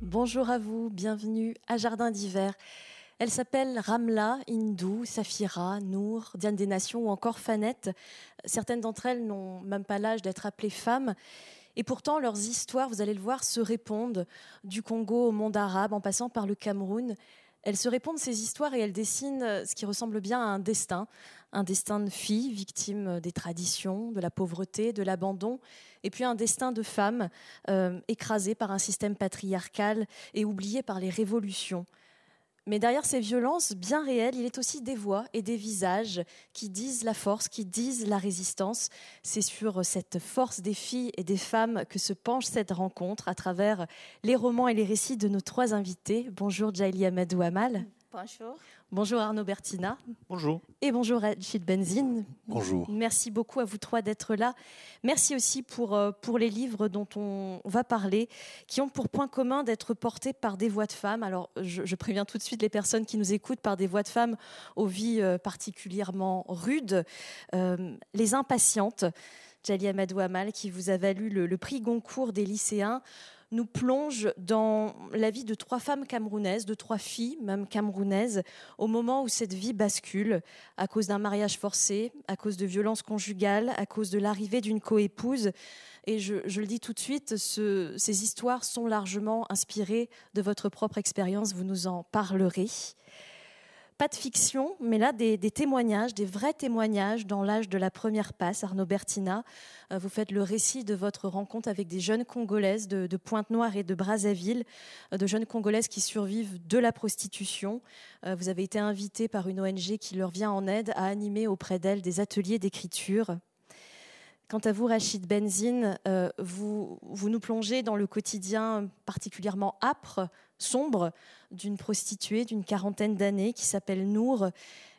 Bonjour à vous, bienvenue à Jardin d'hiver. Elle s'appelle Ramla, Hindou, Safira, Nour, Diane des Nations ou encore Fanette. Certaines d'entre elles n'ont même pas l'âge d'être appelées femmes. Et pourtant, leurs histoires, vous allez le voir, se répondent du Congo au monde arabe en passant par le Cameroun. Elles se répondent ces histoires et elles dessinent ce qui ressemble bien à un destin, un destin de fille victime des traditions, de la pauvreté, de l'abandon, et puis un destin de femme euh, écrasée par un système patriarcal et oubliée par les révolutions. Mais derrière ces violences bien réelles, il est aussi des voix et des visages qui disent la force, qui disent la résistance. C'est sur cette force des filles et des femmes que se penche cette rencontre à travers les romans et les récits de nos trois invités. Bonjour Jaili Amadou Amal. Bonjour. Bonjour Arnaud Bertina. Bonjour. Et bonjour Rachid Benzine. Bonjour. Merci beaucoup à vous trois d'être là. Merci aussi pour, euh, pour les livres dont on va parler, qui ont pour point commun d'être portés par des voix de femmes. Alors, je, préviens tout de suite les personnes qui nous écoutent par des voix de femmes aux vies euh, particulièrement rudes. Euh, les impatientes. Jali Amadou Amal, qui vous a valu le, le prix Goncourt des lycéens nous plonge dans la vie de trois femmes camerounaises, de trois filles même camerounaises, au moment où cette vie bascule à cause d'un mariage forcé, à cause de violences conjugales, à cause de l'arrivée d'une coépouse. Et je, le dis tout de suite, ces histoires sont largement inspirées de votre propre expérience, vous nous en parlerez. Pas de fiction, mais là des, témoignages, des vrais témoignages dans l'âge de la première passe. Arnaud Bertina, euh, vous faites le récit de votre rencontre avec des jeunes Congolaises de, Pointe-Noire et de Brazzaville, euh, de jeunes Congolaises qui survivent de la prostitution. Euh, vous avez été invité par une ONG qui leur vient en aide à animer auprès d'elles des ateliers d'écriture. Quant à vous, Rachid Benzine, vous, vous nous plongez dans le quotidien particulièrement âpre sombre d'une prostituée d'une quarantaine d'années qui s'appelle Nour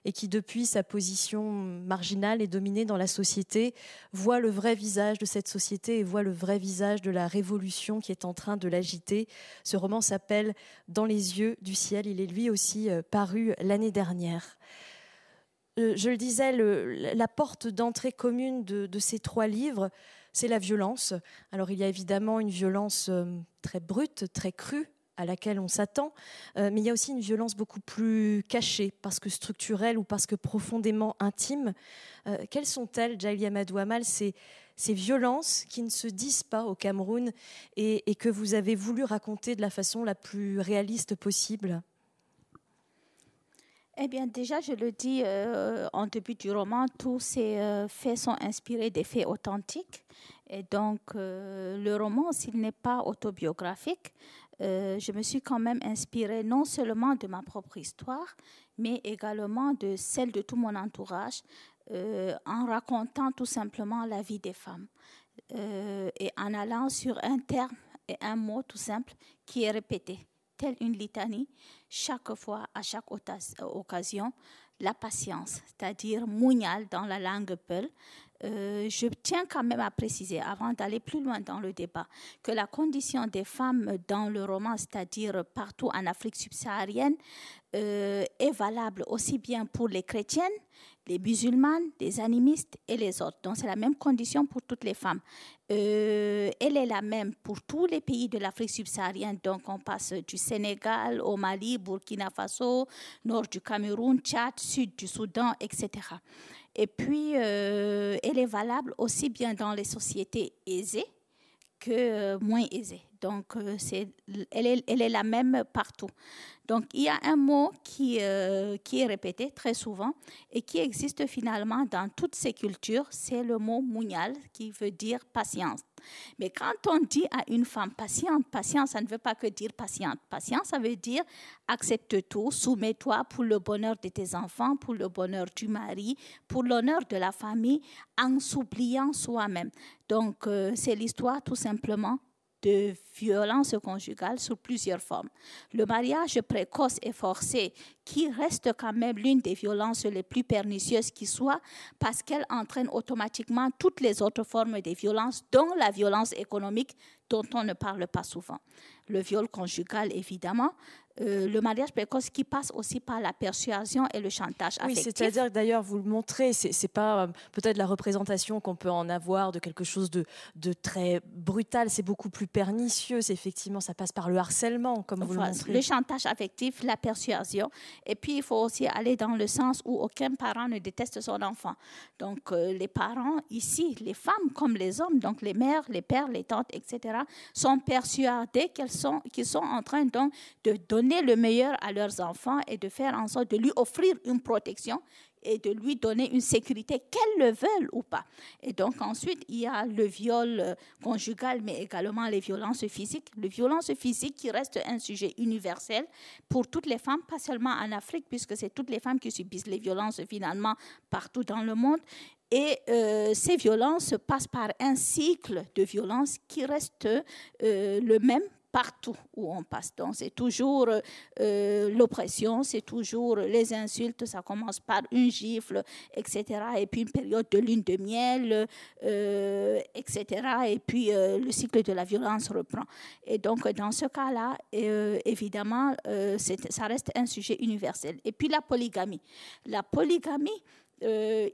et qui, depuis sa position marginale et dominée dans la société, voit le vrai visage de cette société et voit le vrai visage de la révolution qui est en train de l'agiter. Ce roman s'appelle Dans les yeux du ciel. Il est lui aussi euh, paru l'année dernière. Euh, je le disais, la porte d'entrée commune de, ces trois livres, c'est la violence. Alors il y a évidemment une violence euh, très brute, très crue, à laquelle on s'attend, euh, mais il y a aussi une violence beaucoup plus cachée, parce que structurelle ou parce que profondément intime. Quelles sont-elles, Jaili Amadou Amal, ces, ces violences qui ne se disent pas au Cameroun et, que vous avez voulu raconter de la façon la plus réaliste possible? Eh bien, déjà, je le dis euh, en début du roman, tous ces faits sont inspirés des faits authentiques. Et donc, le roman, s'il n'est pas autobiographique, euh, je me suis quand même inspirée non seulement de ma propre histoire, mais également de celle de tout mon entourage, euh, en racontant tout simplement la vie des femmes euh, et en allant sur un terme et un mot tout simple qui est répété, tel une litanie, chaque fois, à chaque occasion, la patience, c'est-à-dire mougnal dans la langue peul, euh, je tiens quand même à préciser, avant d'aller plus loin dans le débat, que la condition des femmes dans le roman, c'est-à-dire partout en Afrique subsaharienne, euh, est valable aussi bien pour les chrétiennes, les musulmanes, les animistes et les autres. Donc c'est la même condition pour toutes les femmes. Euh, elle est la même pour tous les pays de l'Afrique subsaharienne. Donc on passe du Sénégal au Mali, Burkina Faso, nord du Cameroun, Tchad, sud du Soudan, etc. Et puis, euh, elle est valable aussi bien dans les sociétés aisées que euh, moins aisées. Donc, elle, est, la même partout. Donc, il y a un mot qui, qui est répété très souvent et qui existe finalement dans toutes ces cultures, c'est le mot mounial, qui veut dire patience. Mais quand on dit à une femme patiente, patience, ça ne veut pas que dire patiente. Patience, ça veut dire accepte tout, soumets-toi pour le bonheur de tes enfants, pour le bonheur du mari, pour l'honneur de la famille, en s'oubliant soi-même. Donc, euh, c'est l'histoire tout simplement de violence conjugale sous plusieurs formes. Le mariage précoce et forcé, qui reste quand même l'une des violences les plus pernicieuses qui soit, parce qu'elle entraîne automatiquement toutes les autres formes de violence, dont la violence économique dont on ne parle pas souvent. Le viol conjugal, évidemment, euh, le mariage précoce qui passe aussi par la persuasion et le chantage affectif. Oui, c'est-à-dire d'ailleurs, vous le montrez, c'est, n'est pas euh, peut-être la représentation qu'on peut en avoir de quelque chose de, de très brutal, c'est beaucoup plus pernicieux, effectivement, ça passe par le harcèlement, comme vous le montrez. Le chantage affectif, la persuasion, et puis il faut aussi aller dans le sens où aucun parent ne déteste son enfant. Donc euh, les parents ici, les femmes comme les hommes, donc les mères, les pères, les tantes, etc., sont persuadés qu'elles sont, qu'ils sont en train donc de donner le meilleur à leurs enfants et de faire en sorte de lui offrir une protection et de lui donner une sécurité, qu'elles le veulent ou pas. Et donc ensuite, il y a le viol euh, conjugal, mais également les violences physiques. Le violence physique qui reste un sujet universel pour toutes les femmes, pas seulement en Afrique, puisque c'est toutes les femmes qui subissent les violences finalement partout dans le monde. Et euh, ces violences passent par un cycle de violence qui reste euh, le même partout où on passe. Donc c'est toujours euh, l'oppression, c'est toujours les insultes, ça commence par une gifle, etc. Et puis une période de lune de miel, euh, etc. Et puis euh, le cycle de la violence reprend. Et donc dans ce cas-là, évidemment, ça reste un sujet universel. Et puis la polygamie. La polygamie,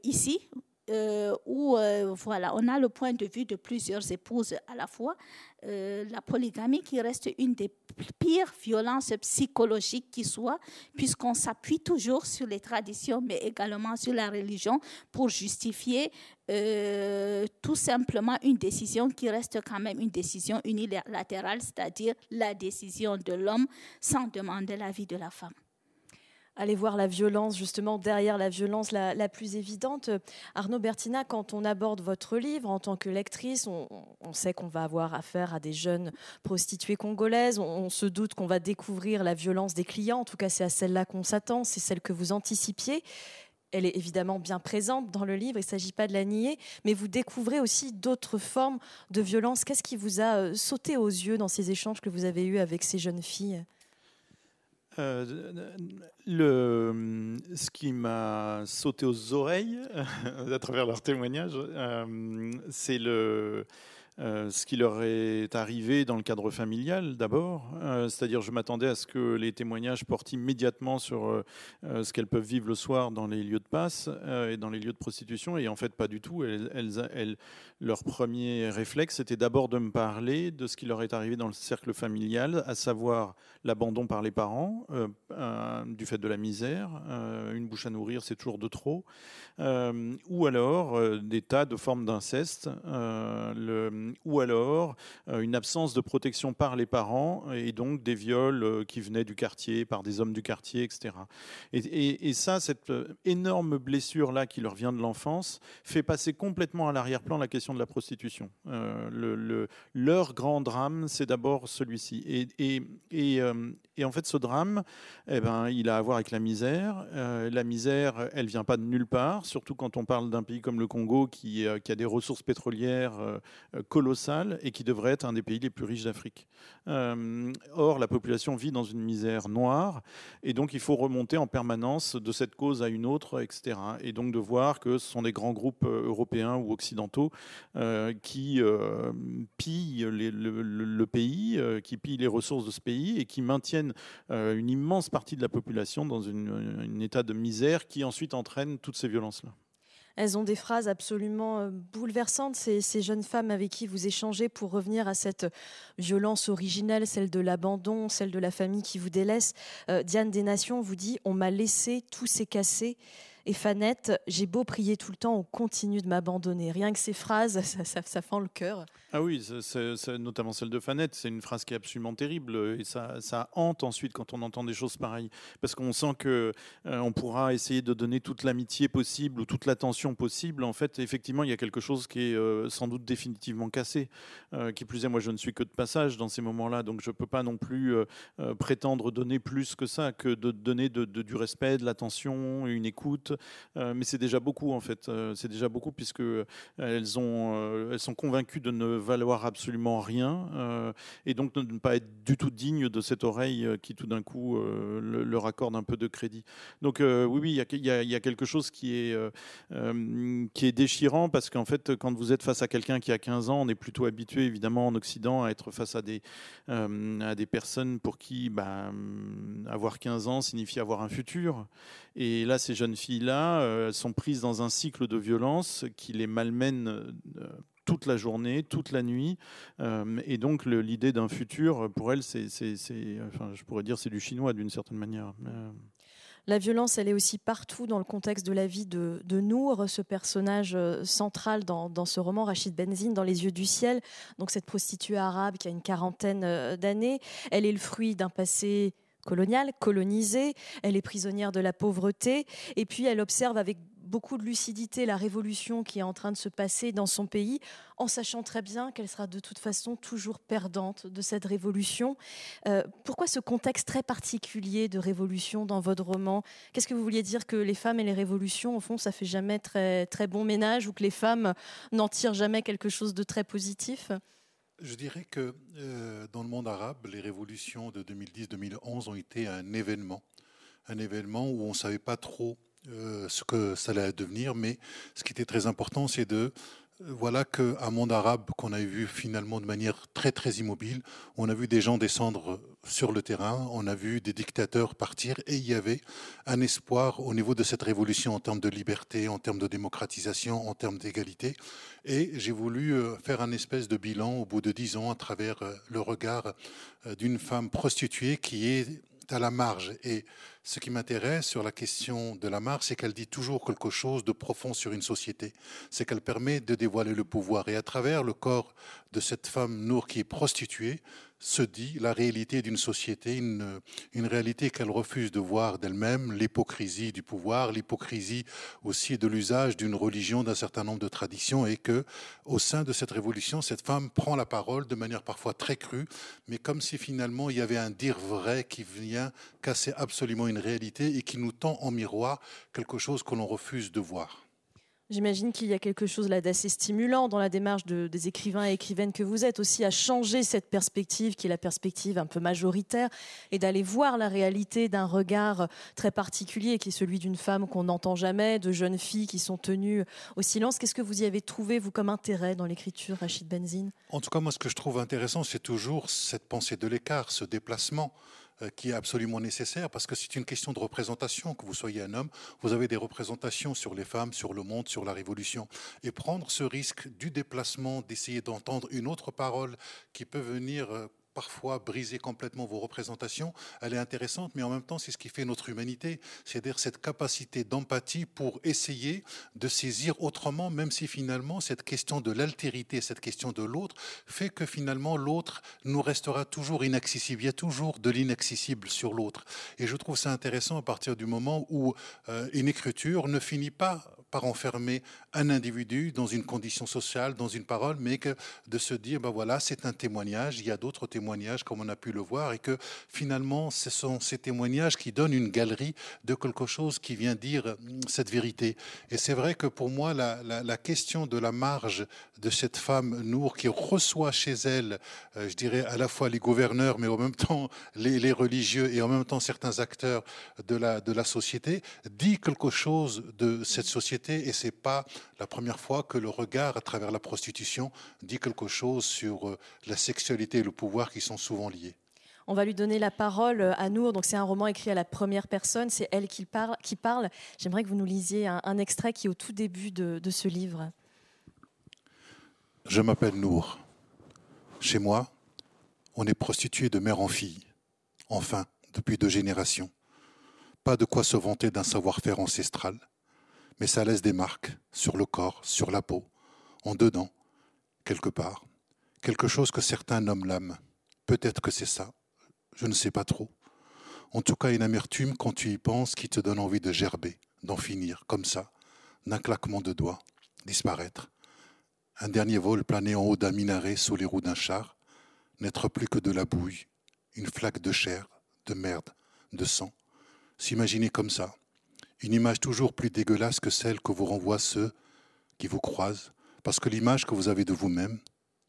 ici, euh, où euh, voilà, on a le point de vue de plusieurs épouses à la fois. Euh, la polygamie qui reste une des pires violences psychologiques qui soit, puisqu'on s'appuie toujours sur les traditions, mais également sur la religion pour justifier tout simplement une décision qui reste quand même une décision unilatérale, c'est-à-dire la décision de l'homme sans demander l'avis de la femme aller voir la violence justement derrière la violence la, plus évidente. Arnaud Bertina, quand on aborde votre livre en tant que lectrice, on, sait qu'on va avoir affaire à des jeunes prostituées congolaises, on, se doute qu'on va découvrir la violence des clients, en tout cas c'est à celle-là qu'on s'attend, c'est celle que vous anticipiez. Elle est évidemment bien présente dans le livre, il ne s'agit pas de la nier, mais vous découvrez aussi d'autres formes de violence. Qu'est-ce qui vous a euh, sauté aux yeux dans ces échanges que vous avez eus avec ces jeunes filles? Euh, le, ce qui m'a sauté aux oreilles à travers leur témoignage, euh, c'est le, euh, ce qui leur est arrivé dans le cadre familial d'abord. Euh, c'est-à-dire, je m'attendais à ce que les témoignages portent immédiatement sur euh, ce qu'elles peuvent vivre le soir dans les lieux de passe et dans les lieux de prostitution. Et en fait, pas du tout. Leur premier réflexe, c'était d'abord de me parler de ce qui leur est arrivé dans le cercle familial, à savoir l'abandon par les parents, du fait de la misère. une bouche à nourrir, c'est toujours de trop. ou alors des tas de formes d'inceste. Ou alors euh, une absence de protection par les parents et donc des viols euh, qui venaient du quartier, par des hommes du quartier, etc. Et, ça, cette euh, énorme blessure-là qui leur vient de l'enfance, fait passer complètement à l'arrière-plan la question de la prostitution. le, leur grand drame, c'est d'abord celui-ci. Et, en fait, ce drame, eh ben, il a à voir avec la misère. la misère, elle vient pas de nulle part, surtout quand on parle d'un pays comme le Congo qui, qui a des ressources pétrolières colossal et qui devrait être un des pays les plus riches d'Afrique. Euh, or, la population vit dans une misère noire et donc il faut remonter en permanence de cette cause à une autre, etc. Et donc de voir que ce sont des grands groupes euh, européens ou occidentaux euh, qui pillent le, pays, qui pillent les ressources de ce pays et qui maintiennent une immense partie de la population dans un état de misère qui ensuite entraîne toutes ces violences-là. Elles ont des phrases absolument euh, bouleversantes, ces, jeunes femmes avec qui vous échangez pour revenir à cette violence originelle, celle de l'abandon, celle de la famille qui vous délaisse. Euh, Diane des Nations vous dit On m'a laissé, tout s'est cassé. Et Fanette, j'ai beau prier tout le temps, on continue de m'abandonner. Rien que ces phrases, ça, fend le cœur. Ah oui, notamment celle de Fanette, c'est une phrase qui est absolument terrible et ça, ça, hante ensuite quand on entend des choses pareilles. Parce qu'on sent que euh, pourra essayer de donner toute l'amitié possible ou toute l'attention possible. En fait, effectivement, il y a quelque chose qui est euh, sans doute définitivement cassé. Euh, qui plus est, moi, je ne suis que de passage dans ces moments-là, donc je ne peux pas non plus prétendre donner plus que ça, que de donner du respect, de l'attention, une écoute écoute, mais c'est déjà beaucoup en fait. c'est déjà beaucoup puisque elles ont, elles sont convaincues de ne valoir absolument rien et donc de ne pas être du tout dignes de cette oreille qui tout d'un coup leur accorde un peu de crédit. Donc oui, oui, il y, a, quelque chose qui est qui est déchirant parce qu'en fait, quand vous êtes face à quelqu'un qui a 15 ans, on est plutôt habitué évidemment en Occident à être face à des à des personnes pour qui bah, avoir 15 ans signifie avoir un futur. Et là, ces jeunes filles-là, euh, elles sont prises dans un cycle de violence qui les malmène euh, toute la journée, toute la nuit. Euh, et donc, l'idée d'un futur, pour elles, c'est, je pourrais dire, c'est du chinois d'une certaine manière. La violence, elle est aussi partout dans le contexte de la vie de, de Nour, ce personnage central dans, dans, ce roman, Rachid Benzine, dans Les yeux du ciel. Donc cette prostituée arabe qui a une quarantaine d'années, elle est le fruit d'un passé coloniale, colonisée, elle est prisonnière de la pauvreté, et puis elle observe avec beaucoup de lucidité la révolution qui est en train de se passer dans son pays, en sachant très bien qu'elle sera de toute façon toujours perdante de cette révolution. Euh, pourquoi ce contexte très particulier de révolution dans votre roman? Qu'est-ce que vous vouliez dire que les femmes et les révolutions, au fond, ça fait jamais très, très bon ménage ou que les femmes n'en tirent jamais quelque chose de très positif? Je dirais que euh, dans le monde arabe, les révolutions de 2010-2011 ont été un événement. Un événement où on ne savait pas trop euh, ce que ça allait devenir, mais ce qui était très important, c'est de voilà qu'un monde arabe qu'on a vu finalement de manière très très immobile, on a vu des gens descendre sur le terrain, on a vu des dictateurs partir et il y avait un espoir au niveau de cette révolution en termes de liberté, en termes de démocratisation, en termes d'égalité. Et j'ai voulu euh, faire un espèce de bilan au bout de dix ans à travers euh, le regard euh, d'une femme prostituée qui est à la marge. Et ce qui m'intéresse sur la question de la marge, c'est qu'elle dit toujours quelque chose de profond sur une société. C'est qu'elle permet de dévoiler le pouvoir. Et à travers le corps de cette femme Nour qui est prostituée, se dit la réalité d'une société, une, réalité qu'elle refuse de voir d'elle-même, l'hypocrisie du pouvoir, l'hypocrisie aussi de l'usage d'une religion, d'un certain nombre de traditions, et que au sein de cette révolution, cette femme prend la parole de manière parfois très crue, mais comme si finalement il y avait un dire vrai qui vient casser absolument une réalité et qui nous tend en miroir quelque chose que l'on refuse de voir. J'imagine qu'il y a quelque chose là d'assez stimulant dans la démarche des écrivains et écrivaines que vous êtes aussi à changer cette perspective qui est la perspective un peu majoritaire et d'aller voir la réalité d'un regard très particulier qui est celui d'une femme qu'on n'entend jamais, de jeunes filles qui sont tenues au silence. Qu'est-ce que vous y avez trouvé, vous, comme intérêt dans l'écriture, Rachid Benzine? En tout cas, moi, ce que je trouve intéressant, c'est toujours cette pensée de l'écart, ce déplacement. Euh, qui est absolument nécessaire parce que c'est une question de représentation. Que vous soyez un homme, vous avez des représentations sur les femmes, sur le monde, sur la révolution. Et prendre ce risque du déplacement, d'essayer d'entendre une autre parole qui peut venir euh, parfois briser complètement vos représentations, elle est intéressante, mais en même temps, c'est ce qui fait notre humanité, c'est-à-dire cette capacité d'empathie pour essayer de saisir autrement, même si finalement cette question de l'altérité, cette question de l'autre, fait que finalement l'autre nous restera toujours inaccessible. Il y a toujours de l'inaccessible sur l'autre. Et je trouve ça intéressant à partir du moment où euh, une écriture ne finit pas par enfermer un individu dans une condition sociale, dans une parole, mais que de se dire, ben voilà, c'est un témoignage, il y a d'autres témoignages comme on a pu le voir, et que finalement, ce sont ces témoignages qui donnent une galerie de quelque chose qui vient dire hum, cette vérité. Et c'est vrai que pour moi, la, la, question de la marge de cette femme Nour qui reçoit chez elle, euh, je dirais à la fois les gouverneurs, mais en même temps les, les religieux et en même temps certains acteurs de la, de la société, dit quelque chose de cette société et c'est pas la première fois que le regard à travers la prostitution dit quelque chose sur euh, la sexualité et le pouvoir qui sont souvent liés. On va lui donner la parole à Nour. Donc c'est un roman écrit à la première personne. C'est elle qui parle. Qui parle. J'aimerais que vous nous lisiez un, extrait qui est au tout début de, de ce livre. Je m'appelle Nour. Chez moi, on est prostitué de mère en fille. Enfin, depuis deux générations. Pas de quoi se vanter d'un savoir-faire ancestral mais ça laisse des marques sur le corps, sur la peau, en dedans, quelque part. Quelque chose que certains nomment l'âme. Peut-être que c'est ça. Je ne sais pas trop. En tout cas, une amertume quand tu y penses qui te donne envie de gerber, d'en finir, comme ça, d'un claquement de doigts, disparaître. Un dernier vol planer en haut d'un minaret sous les roues d'un char, n'être plus que de la bouille, une flaque de chair, de merde, de sang. S'imaginer comme ça, Une image toujours plus dégueulasse que celle que vous renvoient ceux qui vous croisent, parce que l'image que vous avez de vous-même,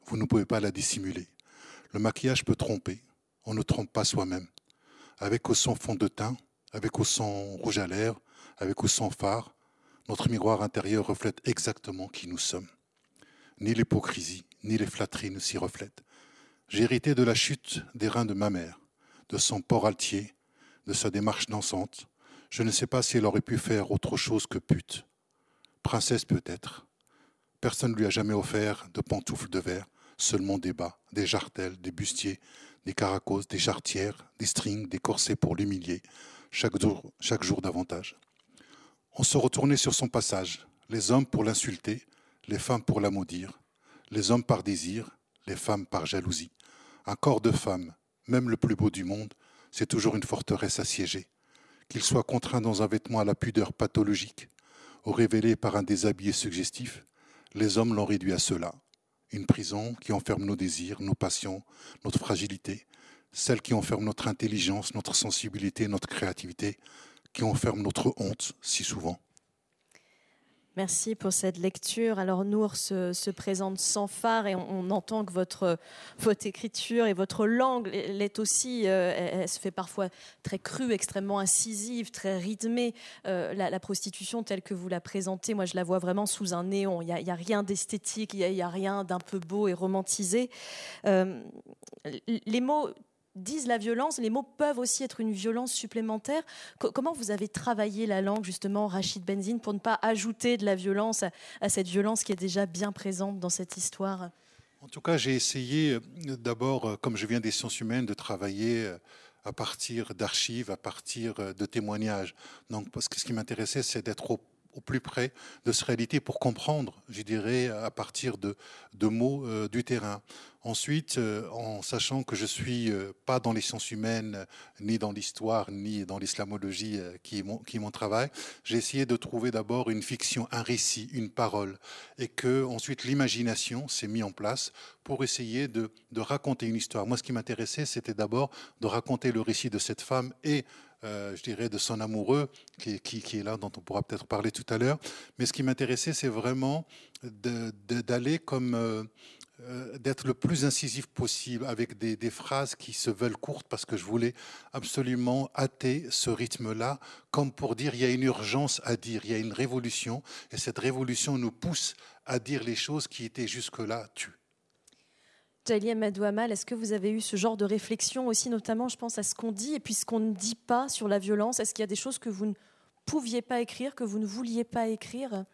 vous ne pouvez pas la dissimuler. Le maquillage peut tromper, on ne trompe pas soi-même. Avec ou sans fond de teint, avec ou sans rouge à lèvres, avec ou sans phare, notre miroir intérieur reflète exactement qui nous sommes. Ni l'hypocrisie, ni les flatteries ne s'y reflètent. J'ai hérité de la chute des reins de ma mère, de son port altier, de sa démarche dansante. Je ne sais pas si elle aurait pu faire autre chose que pute. Princesse peut-être. Personne ne lui a jamais offert de pantoufles de verre, seulement des bas, des jartelles, des bustiers, des caracos, des chartières, des strings, des corsets pour l'humilier, chaque jour, chaque jour davantage. On se retournait sur son passage, les hommes pour l'insulter, les femmes pour la maudire, les hommes par désir, les femmes par jalousie. Un corps de femme, même le plus beau du monde, c'est toujours une forteresse assiégée. Qu'il soit contraint dans un vêtement à la pudeur pathologique, ou révélé par un déshabillé suggestif, les hommes l'ont réduit à cela. Une prison qui enferme nos désirs, nos passions, notre fragilité, celle qui enferme notre intelligence, notre sensibilité, notre créativité, qui enferme notre honte si souvent. Merci pour cette lecture. Alors Nour se, présente sans phare et on, entend que votre, écriture et votre langue l'est aussi. Euh, elle, se fait parfois très crue, extrêmement incisive, très rythmée. Euh, la, prostitution telle que vous la présentez, moi je la vois vraiment sous un néon. Il n'y a, rien d'esthétique, il n'y a, rien d'un peu beau et romantisé. Euh, les mots disent la violence, les mots peuvent aussi être une violence supplémentaire. comment vous avez travaillé la langue, justement, Rachid Benzine, pour ne pas ajouter de la violence à, cette violence qui est déjà bien présente dans cette histoire? En tout cas, j'ai essayé euh, d'abord, euh, comme je viens des sciences humaines, de travailler euh, à partir d'archives, à partir de témoignages. Donc, parce que ce qui m'intéressait, c'est d'être au au plus près de cette réalité pour comprendre, je dirais, à partir de, mots euh, du terrain. Ensuite, euh, en sachant que je suis euh, pas dans les sciences humaines, ni dans l'histoire, ni dans l'islamologie, qui est mon, qui travail, j'ai essayé de trouver d'abord une fiction, un récit, une parole, et que ensuite l'imagination s'est mise en place pour essayer de, de raconter une histoire. Moi, ce qui m'intéressait, c'était d'abord de raconter le récit de cette femme et euh, je dirais, de son amoureux, qui, est là, dont on pourra peut-être parler tout à l'heure. Mais ce qui m'intéressait, c'est vraiment d'aller comme... Euh, euh, d'être le plus incisif possible avec des, des, phrases qui se veulent courtes parce que je voulais absolument hâter ce rythme-là comme pour dire il y a une urgence à dire, il y a une révolution et cette révolution nous pousse à dire les choses qui étaient jusque-là tues. Talia Madouamal, est-ce que vous avez eu ce genre de réflexion aussi, notamment, je pense, à ce qu'on dit et puis ce qu'on ne dit pas sur la violence? Est-ce qu'il y a des choses que vous ne pouviez pas écrire, que vous ne vouliez pas écrire?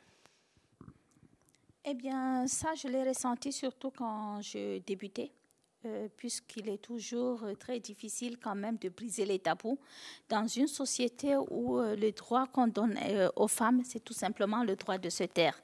Eh bien, ça, je l'ai ressenti surtout quand je débutais. Euh, puisqu'il est toujours très difficile quand même de briser les tabous dans une société où euh, le droit qu'on donne euh, aux femmes, c'est tout simplement le droit de se taire.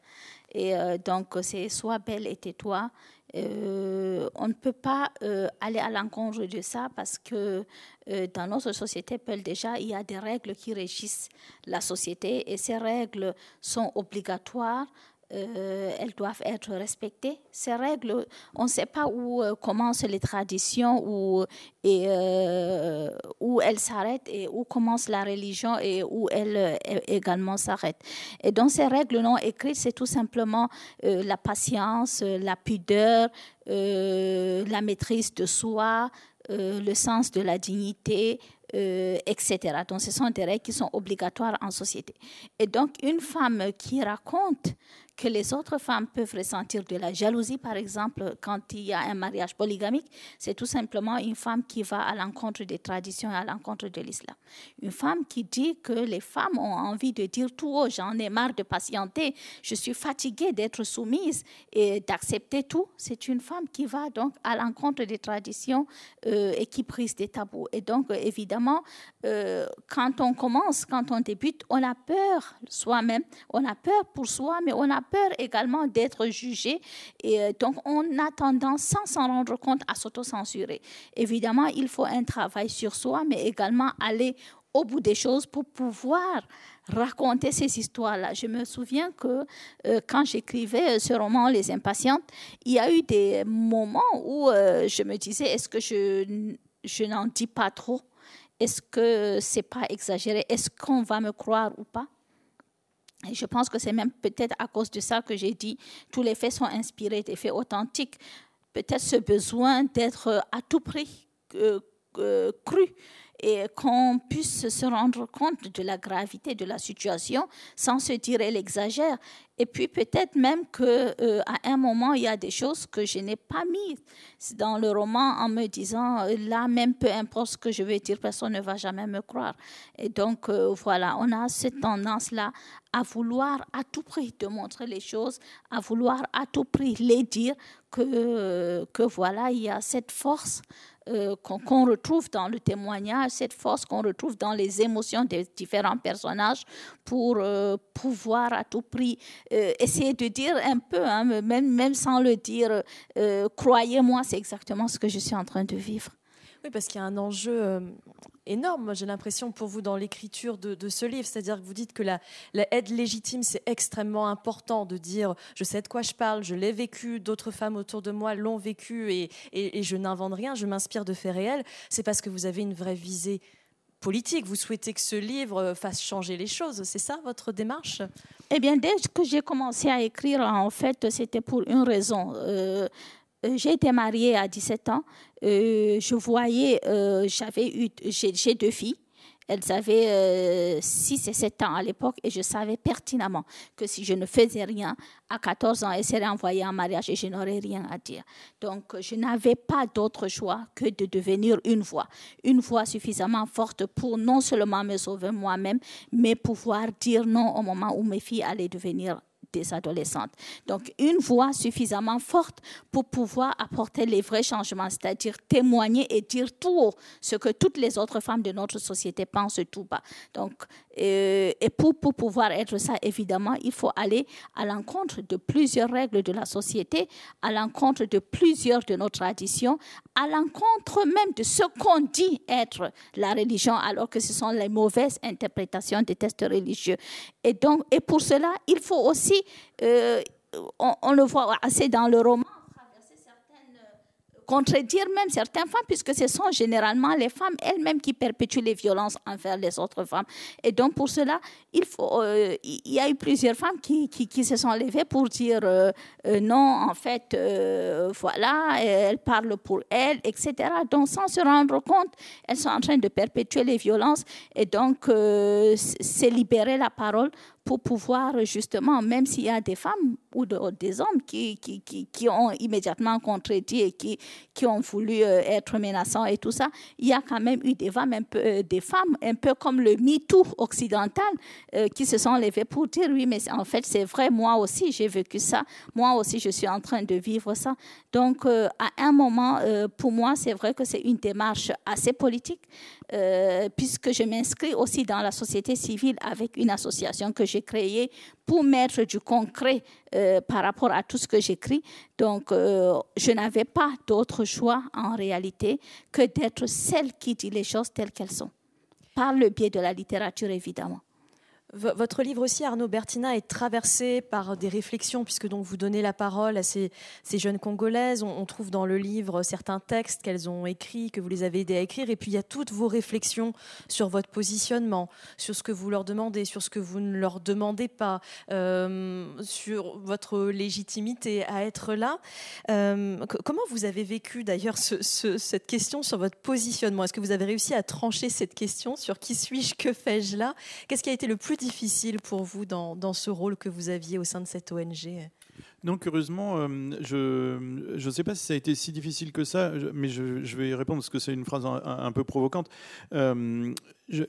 Et donc, c'est soit belle et tais-toi, euh, on ne peut pas euh, aller à l'encontre de ça parce que euh, dans notre société, déjà, il y a des règles qui régissent la société et ces règles sont obligatoires euh, elles doivent être respectées. Ces règles, on ne sait pas où euh, commencent les traditions, où, euh, où elles s'arrêtent et où commence la religion et où elles également s'arrêtent. Et donc ces règles non écrites, c'est tout simplement la patience, la pudeur, la maîtrise de soi, le sens de la dignité, etc. Donc, ce sont des règles qui sont obligatoires en société. Et donc, une femme qui raconte que les autres femmes peuvent ressentir de la jalousie, par exemple, quand il y a un mariage polygamique, c'est tout simplement une femme qui va à l'encontre des traditions et à l'encontre de l'islam. Une femme qui dit que les femmes ont envie de dire tout haut, j'en ai marre de patienter, je suis fatiguée d'être soumise et d'accepter tout, c'est une femme qui va donc à l'encontre des traditions euh, et qui brise des tabous. Et donc, évidemment, euh, quand on commence, quand on débute, on a peur soi-même, on a peur pour soi, mais on a peur également d'être jugé. Et euh, donc, on a tendance, sans s'en rendre compte, à s'autocensurer. Évidemment, il faut un travail sur soi, mais également aller au bout des choses pour pouvoir raconter ces histoires-là. Je me souviens que euh, quand j'écrivais ce roman Les Impatientes, il y a eu des moments où euh, je me disais, est-ce que je, je n'en dis pas trop? Est-ce que c'est pas exagéré? Est-ce qu'on va me croire ou pas? Et je pense que c'est même peut-être à cause de ça que j'ai dit tous les faits sont inspirés des faits authentiques. Peut-être ce besoin d'être à tout prix euh, euh, cru et qu'on puisse se rendre compte de la gravité de la situation sans se dire elle exagère. Et puis peut-être même que euh, à un moment il y a des choses que je n'ai pas mises dans le roman en me disant euh, là même peu importe ce que je vais dire personne ne va jamais me croire. Et donc euh, voilà, on a cette tendance là à vouloir à tout prix de montrer les choses, à vouloir à tout prix les dire que que voilà il y a cette force qu'on retrouve dans le témoignage, cette force qu'on retrouve dans les émotions des différents personnages pour pouvoir à tout prix euh, essayer de dire un peu, hein, même, sans le dire, croyez-moi, c'est exactement ce que je suis en train de vivre. Oui, parce qu'il y a un enjeu énorme, j'ai l'impression, pour vous dans l'écriture de, ce livre. C'est-à-dire que vous dites que la, aide légitime, c'est extrêmement important de dire je sais de quoi je parle, je l'ai vécu, d'autres femmes autour de moi l'ont vécu et, je n'invente rien, je m'inspire de faits réels. C'est parce que vous avez une vraie visée Vous souhaitez que ce livre fasse changer les choses. C'est ça votre démarche? Eh bien, dès que j'ai commencé à écrire, en fait, c'était pour une raison. Euh, euh, j'ai été mariée à 17 ans. Euh, je voyais, euh, j'avais eu, j'ai deux filles. Elles avaient 6 et 7 ans à l'époque et je savais pertinemment que si je ne faisais rien, à 14 ans, elles seraient envoyées en mariage et je n'aurais rien à dire. Donc, je n'avais pas d'autre choix que de devenir une voix. Une voix suffisamment forte pour non seulement me sauver moi-même, mais pouvoir dire non au moment où mes filles allaient devenir des adolescentes. Donc, une voix suffisamment forte pour pouvoir apporter les vrais changements, c'est-à-dire témoigner et dire tout haut ce que toutes les autres femmes de notre société pensent tout bas. Donc, euh, et pour, pour pouvoir être ça, évidemment, il faut aller à l'encontre de plusieurs règles de la société, à l'encontre de plusieurs de nos traditions, à l'encontre même de ce qu'on dit être la religion, alors que ce sont les mauvaises interprétations des tests religieux. Et donc, et pour cela, il faut aussi, euh, on, le voit assez dans le roman, contredire même certaines femmes, puisque ce sont généralement les femmes elles-mêmes qui perpétuent les violences envers les autres femmes. Et donc, pour cela, il, euh, y a eu plusieurs femmes qui se sont levées pour dire euh, euh, non, en fait, voilà, elles parlent pour elles, etc. Donc, sans se rendre compte, elles sont en train de perpétuer les violences. Et donc, c'est libérer la parole pour pouvoir justement, même s'il y a des femmes ou des hommes qui, qui, qui, qui, ont immédiatement contredit et qui, qui ont voulu euh, être menaçants et tout ça, il y a quand même eu des femmes un peu, euh, des femmes un peu comme le MeToo occidental euh, qui se sont levées pour dire oui, mais en fait c'est vrai, moi aussi j'ai vécu ça, moi aussi je suis en train de vivre ça. Donc à un moment, pour moi, c'est vrai que c'est une démarche assez politique, euh, puisque je m'inscris aussi dans la société civile avec une association que j'ai créée pour mettre du concret euh, par rapport à tout ce que j'écris. Donc, euh, je n'avais pas d'autre choix en réalité que d'être celle qui dit les choses telles qu'elles sont, par le biais de la littérature évidemment. Votre livre aussi, Arnaud Bertina, est traversé par des réflexions, puisque donc vous donnez la parole à ces, jeunes Congolaises. On, trouve dans le livre certains textes qu'elles ont écrits, que vous les avez aidées à écrire, et puis il y a toutes vos réflexions sur votre positionnement, sur ce que vous leur demandez, sur ce que vous ne leur demandez pas, euh, sur votre légitimité à être là. Euh, comment vous avez vécu d'ailleurs cette question sur votre positionnement? Est-ce que vous avez réussi à trancher cette question sur qui suis-je, que fais-je là? Qu'est-ce qui a été le plus difficile pour vous dans, dans, ce rôle que vous aviez au sein de cette ONG non, curieusement, euh, je ne sais pas si ça a été si difficile que ça, mais je, vais répondre parce que c'est une phrase un, peu provocante. Euh, je,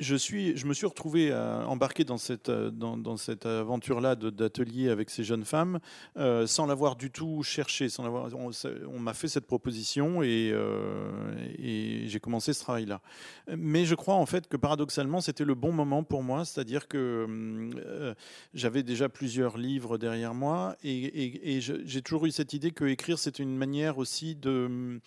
je, suis, je me suis retrouvé embarqué dans cette, euh, dans, cette aventure-là d'atelier avec ces jeunes femmes euh, sans l'avoir du tout cherché. Sans on, m'a fait cette proposition et, euh, et j'ai commencé ce travail-là. Mais je crois en fait que paradoxalement, c'était le bon moment pour moi, c'est-à-dire que j'avais déjà plusieurs livres derrière moi et, et j'ai toujours eu cette idée que écrire, c'était une manière aussi de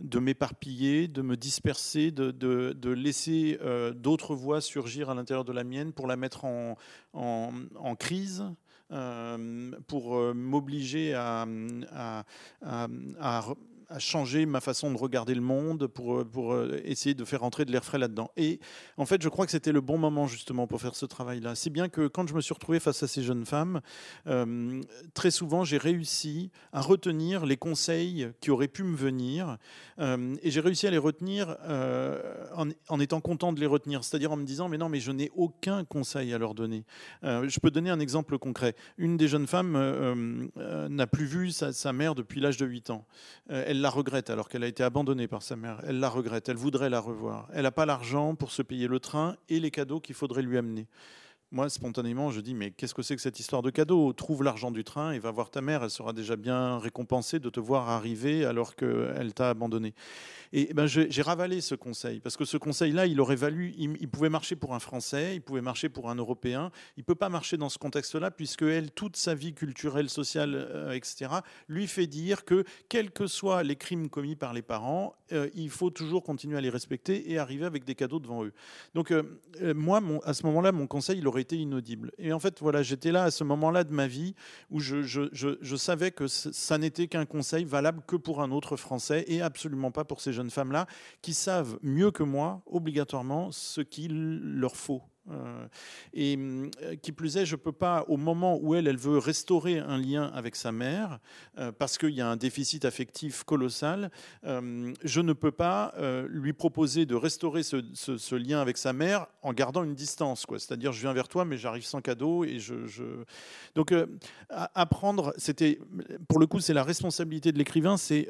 de m'éparpiller, de me disperser, de, de, laisser euh, d'autres voix surgir à l'intérieur de la mienne pour la mettre en, en, crise. Euh, pour euh, m'obliger à, a changé ma façon de regarder le monde pour, pour essayer de faire entrer de l'air frais là-dedans. Et en fait, je crois que c'était le bon moment justement pour faire ce travail-là. Si bien que quand je me suis retrouvé face à ces jeunes femmes, très souvent, j'ai réussi à retenir les conseils qui auraient pu me venir. et j'ai réussi à les retenir en, en, étant content de les retenir. C'est-à-dire en me disant, mais non, mais je n'ai aucun conseil à leur donner. je peux donner un exemple concret. Une des jeunes femmes n'a plus vu sa, mère depuis l'âge de 8 ans. Euh, elle la regrette alors qu'elle a été abandonnée par sa mère. Elle la regrette, elle voudrait la revoir. Elle n'a pas l'argent pour se payer le train et les cadeaux qu'il faudrait lui amener. Moi, spontanément, je dis, mais qu'est-ce que c'est que cette histoire de cadeaux Trouve l'argent du train et va voir ta mère, elle sera déjà bien récompensée de te voir arriver alors qu'elle t'a abandonné. Et ben, j'ai ravalé ce conseil, parce que ce conseil-là, il aurait valu, il, pouvait marcher pour un Français, il pouvait marcher pour un Européen, il ne peut pas marcher dans ce contexte-là, puisque elle, toute sa vie culturelle, sociale, euh, etc., lui fait dire que, quels que soient les crimes commis par les parents, euh, il faut toujours continuer à les respecter et arriver avec des cadeaux devant eux. Donc, euh, moi, à ce moment-là, mon conseil, il aurait été inaudible. Et en fait, voilà, j'étais là à ce moment-là de ma vie où je, je, savais que ça n'était qu'un conseil valable que pour un autre Français et absolument pas pour ces jeunes femmes-là qui savent mieux que moi, obligatoirement, ce qu'il leur faut. Euh, et euh, qui plus est, je ne peux pas, au moment où elle, elle veut restaurer un lien avec sa mère, euh, parce qu'il y a un déficit affectif colossal, je ne peux pas lui proposer de restaurer ce, lien avec sa mère en gardant une distance. C'est-à-dire, je viens vers toi, mais j'arrive sans cadeau. Et je. Donc, apprendre, pour le coup, c'est la responsabilité de l'écrivain, c'est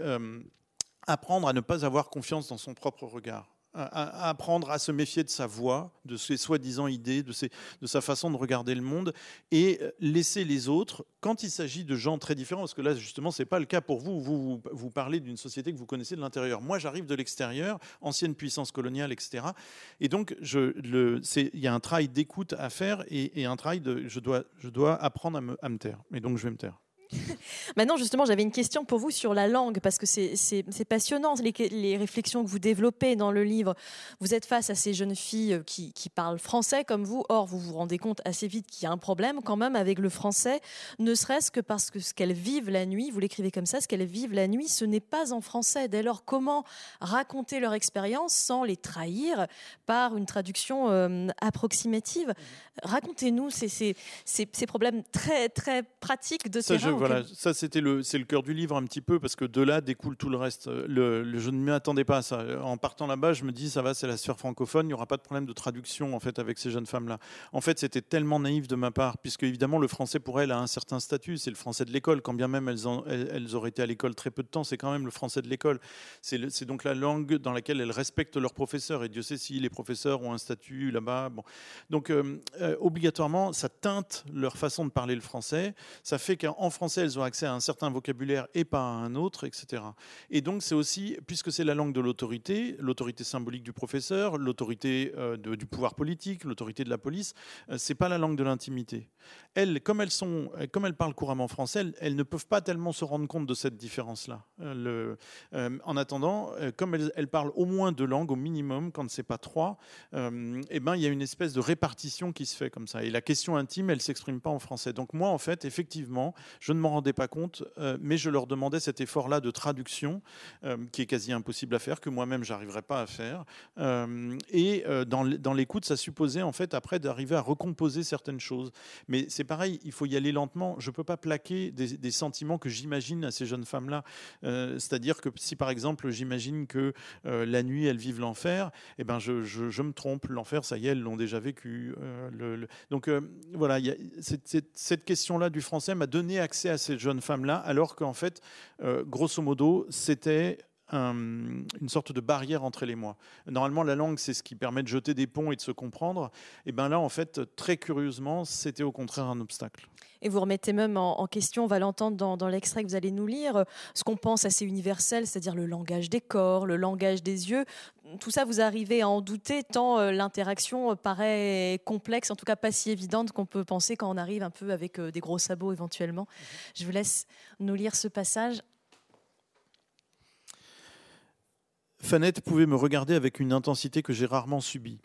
apprendre à ne pas avoir confiance dans son propre regard. À, apprendre à se méfier de sa voix, de ses soi-disant idées, de, sa façon de regarder le monde, et laisser les autres, quand il s'agit de gens très différents, parce que là, justement, ce n'est pas le cas pour vous, vous, vous, parlez d'une société que vous connaissez de l'intérieur. Moi, j'arrive de l'extérieur, ancienne puissance coloniale, etc. Et donc, il y a un travail d'écoute à faire, et, un travail de, je dois, je dois apprendre à me, à me taire. Et donc, je vais me taire. Maintenant, justement, j'avais une question pour vous sur la langue, parce que c'est passionnant, les, réflexions que vous développez dans le livre. Vous êtes face à ces jeunes filles euh, qui, parlent français comme vous, or vous vous rendez compte assez vite qu'il y a un problème quand même avec le français, ne serait-ce que parce que ce qu'elles vivent la nuit, vous l'écrivez comme ça, ce qu'elles vivent la nuit, ce n'est pas en français. Dès lors, comment raconter leur expérience sans les trahir par une traduction euh, approximative? Racontez-nous ces, ces, ces, problèmes très, très pratiques de terrain voilà, ça c'était le, c'est le cœur du livre un petit peu parce que de là découle tout le reste. Le, je ne m'y attendais pas à ça. En partant là-bas, je me dis ça va, c'est la sphère francophone, il n'y aura pas de problème de traduction en fait avec ces jeunes femmes-là. En fait, c'était tellement naïf de ma part puisque évidemment le français pour elles a un certain statut, c'est le français de l'école. Quand bien même elles, elles, auraient été à l'école très peu de temps, c'est quand même le français de l'école. C'est, donc la langue dans laquelle elles respectent leurs professeurs et Dieu sait si les professeurs ont un statut là-bas. Bon. Donc euh, euh, obligatoirement, ça teinte leur façon de parler le français. Ça fait qu'en elles ont accès à un certain vocabulaire et pas à un autre, etc. Et donc, c'est aussi, puisque c'est la langue de l'autorité, l'autorité symbolique du professeur, l'autorité euh, du pouvoir politique, l'autorité de la police, euh, c'est pas la langue de l'intimité. Elles, comme elles, sont, comme elles parlent couramment français, elles, ne peuvent pas tellement se rendre compte de cette différence-là. Euh, en attendant, comme elles, parlent au moins deux langues, au minimum, quand c'est pas trois, eh ben, il y a une espèce de répartition qui se fait comme ça. Et la question intime, elle s'exprime pas en français. Donc moi, en fait, effectivement, je m'en rendais pas compte, euh, mais je leur demandais cet effort-là de traduction, euh, qui est quasi impossible à faire, que moi-même j'arriverais pas à faire. Euh, et dans, l'écoute, ça supposait en fait après d'arriver à recomposer certaines choses. Mais c'est pareil, il faut y aller lentement. Je peux pas plaquer des, sentiments que j'imagine à ces jeunes femmes-là. C'est-à-dire que si par exemple j'imagine que la nuit elles vivent l'enfer, eh ben je, je, me trompe. L'enfer, ça y est, elles l'ont déjà vécu. Donc voilà, cette question-là du français m'a donné accès à ces jeunes femmes-là, alors qu'en fait, euh, grosso modo, c'était une sorte de barrière entre elles et moi. Normalement, la langue, c'est ce qui permet de jeter des ponts et de se comprendre. Et bien là, en fait, très curieusement, c'était au contraire un obstacle. Et vous remettez même en, question, on va l'entendre dans, l'extrait que vous allez nous lire, ce qu'on pense assez universel, c'est-à-dire le langage des corps, le langage des yeux. Tout ça, vous arrivez à en douter tant euh, l'interaction paraît complexe, en tout cas pas si évidente qu'on peut penser quand on arrive un peu avec euh, des gros sabots éventuellement. Je vous laisse nous lire ce passage Fanette pouvait me regarder avec une intensité que j'ai rarement subie.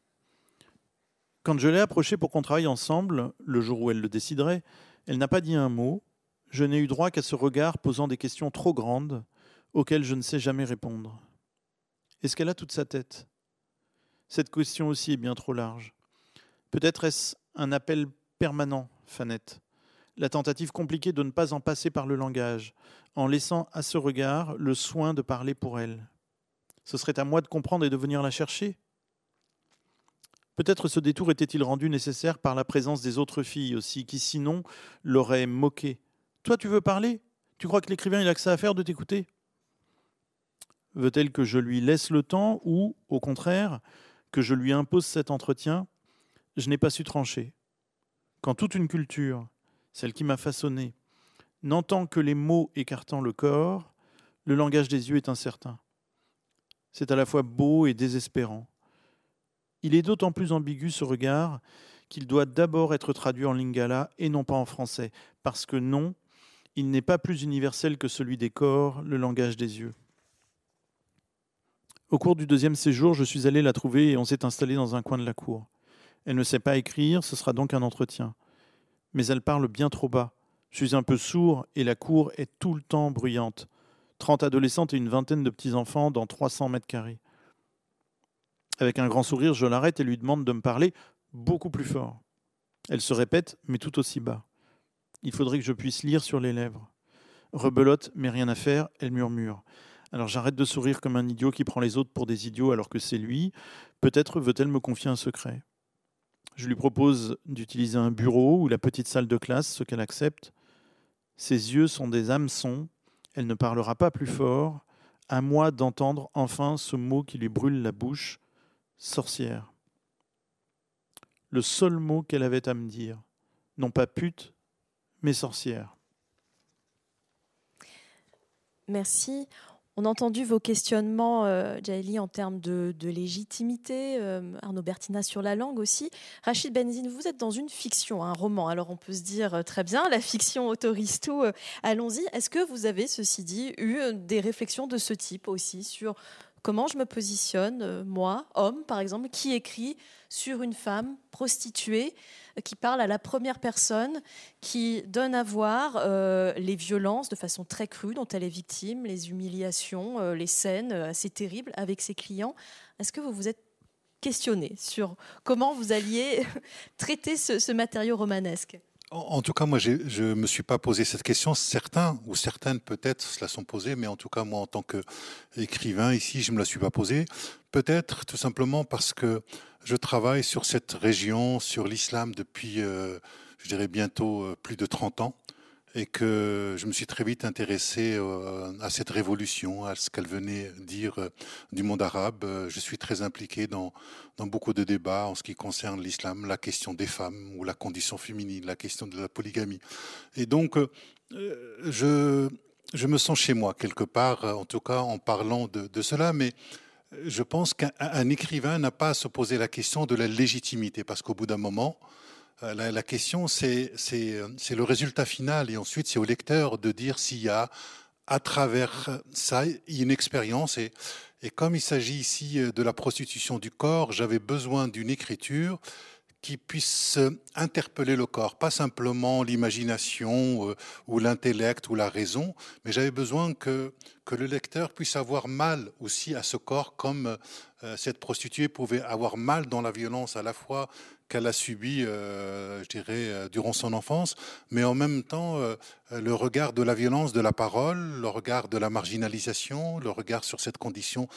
Quand je l'ai approchée pour qu'on travaille ensemble, le jour où elle le déciderait, elle n'a pas dit un mot. Je n'ai eu droit qu'à ce regard posant des questions trop grandes, auxquelles je ne sais jamais répondre. Est-ce qu'elle a toute sa tête? Cette question aussi est bien trop large. Peut-être est-ce un appel permanent, Fanette, la tentative compliquée de ne pas en passer par le langage, en laissant à ce regard le soin de parler pour elle. Ce serait à moi de comprendre et de venir la chercher Peut-être ce détour était-il rendu nécessaire par la présence des autres filles aussi, qui sinon l'auraient moqué. Toi, tu veux parler? Tu crois que l'écrivain il a que ça à faire de t'écouter? Veut-elle que je lui laisse le temps ou, au contraire, que je lui impose cet entretien? Je n'ai pas su trancher. Quand toute une culture, celle qui m'a façonné, n'entend que les mots écartant le corps, le langage des yeux est incertain. C'est à la fois beau et désespérant. Il est d'autant plus ambigu ce regard qu'il doit d'abord être traduit en lingala et non pas en français, parce que non, il n'est pas plus universel que celui des corps, le langage des yeux. Au cours du deuxième séjour, je suis allé la trouver et on s'est installé dans un coin de la cour. Elle ne sait pas écrire, ce sera donc un entretien. Mais elle parle bien trop bas. Je suis un peu sourd et la cour est tout le temps bruyante. Trente adolescentes et une vingtaine de petits-enfants dans 300 mètres carrés. Avec un grand sourire, je l'arrête et lui demande de me parler beaucoup plus fort. Elle se répète, mais tout aussi bas. Il faudrait que je puisse lire sur les lèvres. Rebelote, mais rien à faire, elle murmure. Alors j'arrête de sourire comme un idiot qui prend les autres pour des idiots alors que c'est lui. Peut-être veut-elle me confier un secret. Je lui propose d'utiliser un bureau ou la petite salle de classe, ce qu'elle accepte. Ses yeux sont des hameçons. Elle ne parlera pas plus fort. À moi d'entendre enfin ce mot qui lui brûle la bouche sorcière. Le seul mot qu'elle avait à me dire, non pas pute, mais sorcière. Merci. On a entendu vos questionnements, euh, en termes de, légitimité, euh, Arnaud Bertina sur la langue aussi. Rachid Benzine, vous êtes dans une fiction, un roman. Alors on peut se dire euh, très bien, la fiction autorise tout, euh, allons-y. Est-ce que vous avez, ceci dit, eu des réflexions de ce type aussi sur comment je me positionne, euh, moi, homme par exemple, qui écrit sur une femme prostituée, euh, qui parle à la première personne, qui donne à voir euh, les violences de façon très crue dont elle est victime, les humiliations, les scènes assez terribles avec ses clients. Est-ce que vous vous êtes questionné sur comment vous alliez traiter ce matériau romanesque? En tout cas, moi, je ne me suis pas posé cette question. Certains ou certaines peut-être se la sont posées, mais en tout cas, moi, en tant qu'écrivain ici, je ne me la suis pas posée. Peut-être tout simplement parce que je travaille sur cette région, sur l'islam depuis, euh, je dirais bientôt euh, plus de 30 ans et que je me suis très vite intéressé euh, à cette révolution, à ce qu'elle venait dire euh, du monde arabe. Euh, je suis très impliqué dans, dans beaucoup de débats en ce qui concerne l'islam, la question des femmes ou la condition féminine, la question de la polygamie. Et donc, je, je me sens chez moi quelque part, en tout cas en parlant de, de cela, mais je pense qu'un écrivain n'a pas à se poser la question de la légitimité, parce qu'au bout d'un moment, euh, la, question, c'est le résultat final et ensuite c'est au lecteur de dire s'il y a à travers ça une expérience. Et, comme il s'agit ici de la prostitution du corps, j'avais besoin d'une écriture qui puisse interpeller le corps, pas simplement l'imagination euh, ou l'intellect ou la raison, mais j'avais besoin que, le lecteur puisse avoir mal aussi à ce corps, comme euh, cette prostituée pouvait avoir mal dans la violence à la fois qu'elle a subi, euh, je dirais, euh, durant son enfance, mais en même temps, euh, le regard de la violence de la parole, le regard de la marginalisation, le regard sur cette condition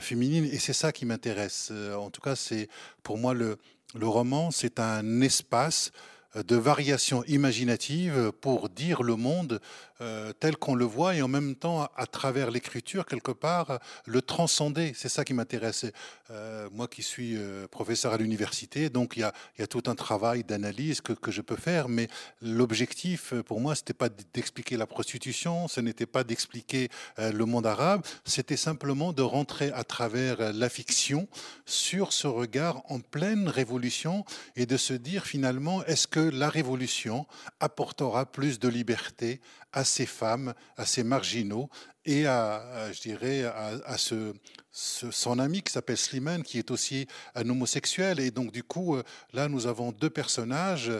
féminine. Et c'est ça qui m'intéresse. En tout cas, c'est pour moi le, le roman, c'est un espace de variation imaginative pour dire le monde euh, tel qu'on le voit et en même temps, à, travers l'écriture, quelque part, le transcender. C'est ça qui m'intéresse. Euh, moi qui suis euh, professeur à l'université, donc il y a, y a, tout un travail d'analyse que, que, je peux faire, mais l'objectif pour moi, c'était pas d'expliquer la prostitution, ce n'était pas d'expliquer le monde arabe, c'était simplement de rentrer à travers la fiction sur ce regard en pleine révolution et de se dire finalement, est-ce que la révolution apportera plus de liberté à ces femmes, à ces marginaux et à, je dirais, à, son ami qui s'appelle Slimane, qui est aussi un homosexuel. Et donc, du coup, euh, là, nous avons deux personnages.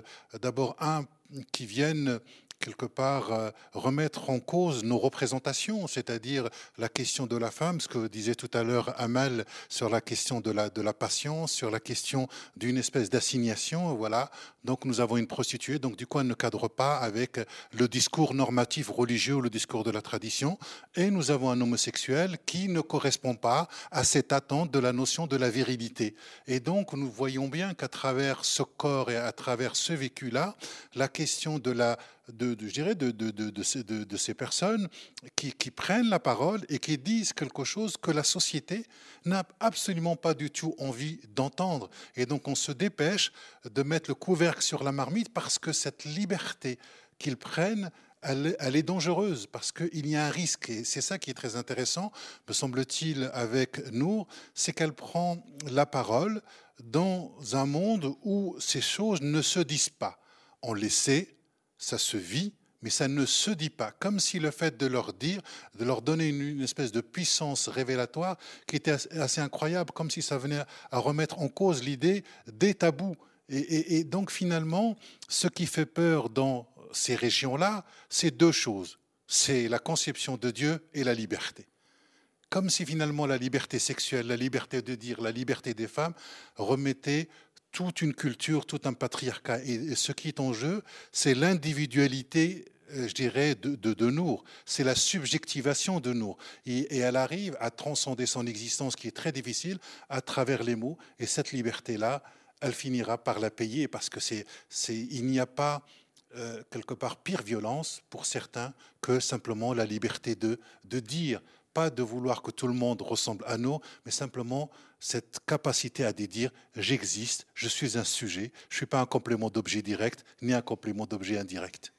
D'abord, un qui viennent quelque part euh, remettre en cause nos représentations, c'est-à-dire la question de la femme, ce que disait tout à l'heure Amal sur la question de la, de la patience, sur la question d'une espèce d'assignation, voilà. Donc nous avons une prostituée, donc du coup elle ne cadre pas avec le discours normatif religieux le discours de la tradition, et nous avons un homosexuel qui ne correspond pas à cette attente de la notion de la virilité. Et donc nous voyons bien qu'à travers ce corps et à travers ce vécu-là, la question de la de, de, de, de, ces personnes qui, qui, prennent la parole et qui disent quelque chose que la société n'a absolument pas du tout envie d'entendre. Et donc on se dépêche de mettre le couvercle sur la marmite parce que cette liberté qu'ils prennent, elle, elle, est dangereuse parce qu'il y a un risque. Et c'est ça qui est très intéressant, me semble-t-il, avec Nour, c'est qu'elle prend la parole dans un monde où ces choses ne se disent pas. On les sait, ça se vit, mais ça ne se dit pas. Comme si le fait de leur dire, de leur donner une, espèce de puissance révélatoire qui était assez, incroyable, comme si ça venait à remettre en cause l'idée des tabous. Et, donc finalement, ce qui fait peur dans ces régions-là, c'est deux choses. C'est la conception de Dieu et la liberté. Comme si finalement la liberté sexuelle, la liberté de dire, la liberté des femmes remettaient toute une culture, tout un patriarcat. Et, ce qui est en jeu, c'est l'individualité euh, je dirais, de, de, Nour. C'est la subjectivation de Nour. Et, elle arrive à transcender son existence, qui est très difficile, à travers les mots. Et cette liberté-là, elle finira par la payer, parce que c'est, il n'y a pas euh, quelque part pire violence pour certains que simplement la liberté de, de dire pas de vouloir que tout le monde ressemble à nous, mais simplement cette capacité à dire j'existe, je suis un sujet, je ne suis pas un complément d'objet direct ni un complément d'objet indirect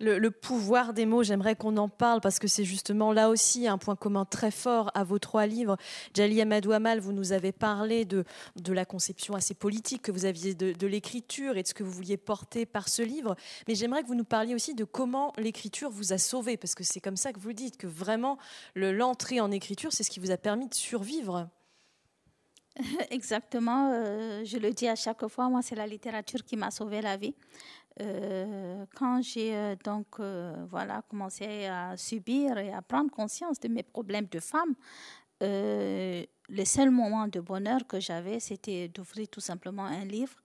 le, pouvoir des mots, j'aimerais qu'on en parle parce que c'est justement là aussi un point commun très fort à vos trois livres. Jali Amadou Amal, vous nous avez parlé de, la conception assez politique que vous aviez de, l'écriture et de ce que vous vouliez porter par ce livre. Mais j'aimerais que vous nous parliez aussi de comment l'écriture vous a sauvé parce que c'est comme ça que vous le dites, que vraiment l'entrée en écriture, c'est ce qui vous a permis de survivre. Exactement, euh, je le dis à chaque fois, moi c'est la littérature qui m'a sauvé la vie. Euh, quand j'ai euh, donc voilà commencé à subir et à prendre conscience de mes problèmes de femme, le seul moment de bonheur que j'avais, c'était d'ouvrir tout simplement un livre,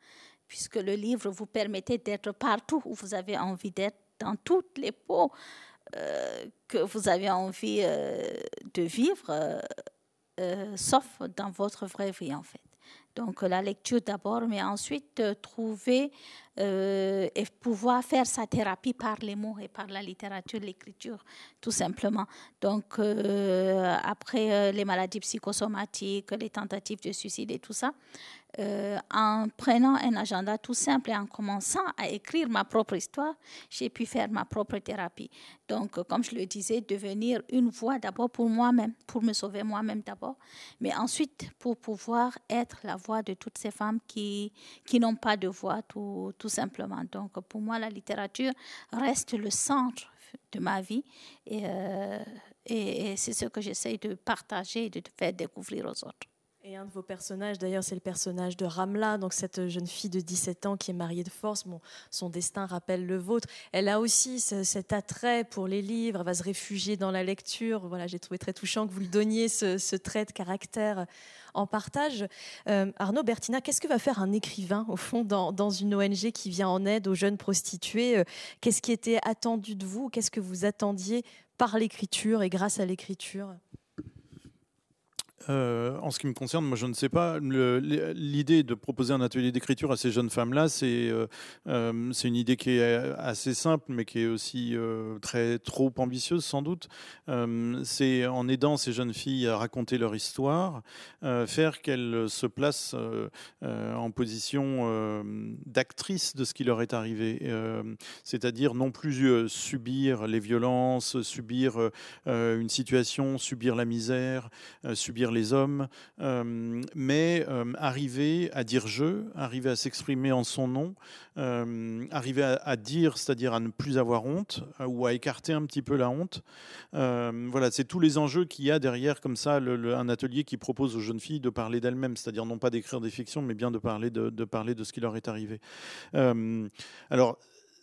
puisque le livre vous permettait d'être partout où vous avez envie d'être, dans toutes les peaux que vous avez envie de vivre, sauf dans votre vraie vie en fait. Donc la lecture d'abord, mais ensuite trouver euh, et pouvoir faire sa thérapie par les mots et par la littérature, l'écriture, tout simplement. Donc, euh, après euh, les maladies psychosomatiques, les tentatives de suicide et tout ça, euh, en prenant un agenda tout simple et en commençant à écrire ma propre histoire, j'ai pu faire ma propre thérapie. Donc, comme je le disais, devenir une voix d'abord pour moi-même, pour me sauver moi-même d'abord, mais ensuite pour pouvoir être la de toutes ces femmes qui, qui n'ont pas de voix, tout, tout simplement. Donc, pour moi, la littérature reste le centre de ma vie et, euh, et, et c'est ce que j'essaie de partager et de faire découvrir aux autres. Et un de vos personnages, d'ailleurs, c'est le personnage de Ramla, donc cette jeune fille de 17 ans qui est mariée de force. Son destin rappelle le vôtre. Elle a aussi cet attrait pour les livres, elle va se réfugier dans la lecture. Voilà, j'ai trouvé très touchant que vous lui donniez ce, trait de caractère en partage. Euh, Arnaud Bertina, qu'est-ce que va faire un écrivain, au fond, dans, dans, une ONG qui vient en aide aux jeunes prostituées? Euh, Qu'est-ce qui était attendu de vous? Qu'est-ce que vous attendiez par l'écriture et grâce à l'écriture? Euh, en ce qui me concerne, moi je ne sais pas. L'idée de proposer un atelier d'écriture à ces jeunes femmes-là, c'est euh, euh, une idée qui est assez simple, mais qui est aussi très trop ambitieuse sans doute. c'est en aidant ces jeunes filles à raconter leur histoire, faire qu'elles se placent en position d'actrice de ce qui leur est arrivé. C'est-à-dire non plus subir les violences, subir une situation, subir la misère, subir les hommes, euh, mais euh, arriver à dire je, arriver à s'exprimer en son nom, euh, arriver à, dire, c'est-à-dire à ne plus avoir honte ou à écarter un petit peu la honte. voilà, c'est tous les enjeux qu'il y a derrière comme ça un atelier qui propose aux jeunes filles de parler d'elles-mêmes, c'est-à-dire non pas d'écrire des fictions, mais bien de parler de, de, parler de ce qui leur est arrivé. alors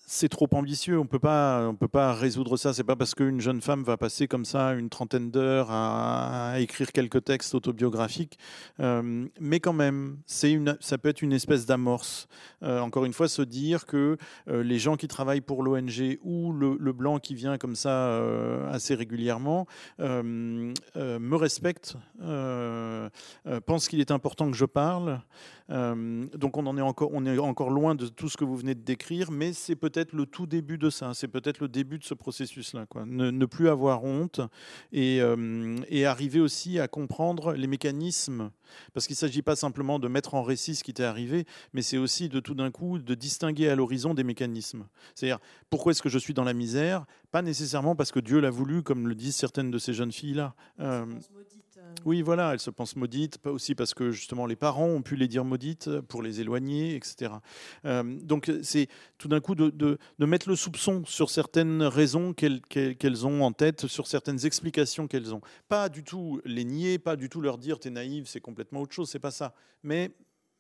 c'est trop ambitieux. On peut pas, on peut pas résoudre ça. C'est pas parce qu'une jeune femme va passer comme ça une trentaine d'heures à, écrire quelques textes autobiographiques, euh, mais quand même, c'est une, ça peut être une espèce d'amorce. Euh, encore une fois, se dire que euh, les gens qui travaillent pour l'ONG ou le, blanc qui vient comme ça assez régulièrement me respectent, pensent qu'il est important que je parle. donc on en est encore, on est encore loin de tout ce que vous venez de décrire, mais c'est peut-être le tout début de ça, c'est peut-être le début de ce processus-là. Ne, ne, plus avoir honte et, euh, et, arriver aussi à comprendre les mécanismes, parce qu'il ne s'agit pas simplement de mettre en récit ce qui t'est arrivé, mais c'est aussi de tout d'un coup de distinguer à l'horizon des mécanismes. C'est-à-dire, pourquoi est-ce que je suis dans la misère? Pas nécessairement parce que Dieu l'a voulu, comme le disent certaines de ces jeunes filles-là. Euh, oui, voilà, elles se pensent maudites, aussi parce que justement les parents ont pu les dire maudites pour les éloigner, etc. Euh, donc c'est tout d'un coup de, de, mettre le soupçon sur certaines raisons qu'elles ont en tête, sur certaines explications qu'elles ont. Pas du tout les nier, pas du tout leur dire t'es naïve, c'est complètement autre chose, c'est pas ça. Mais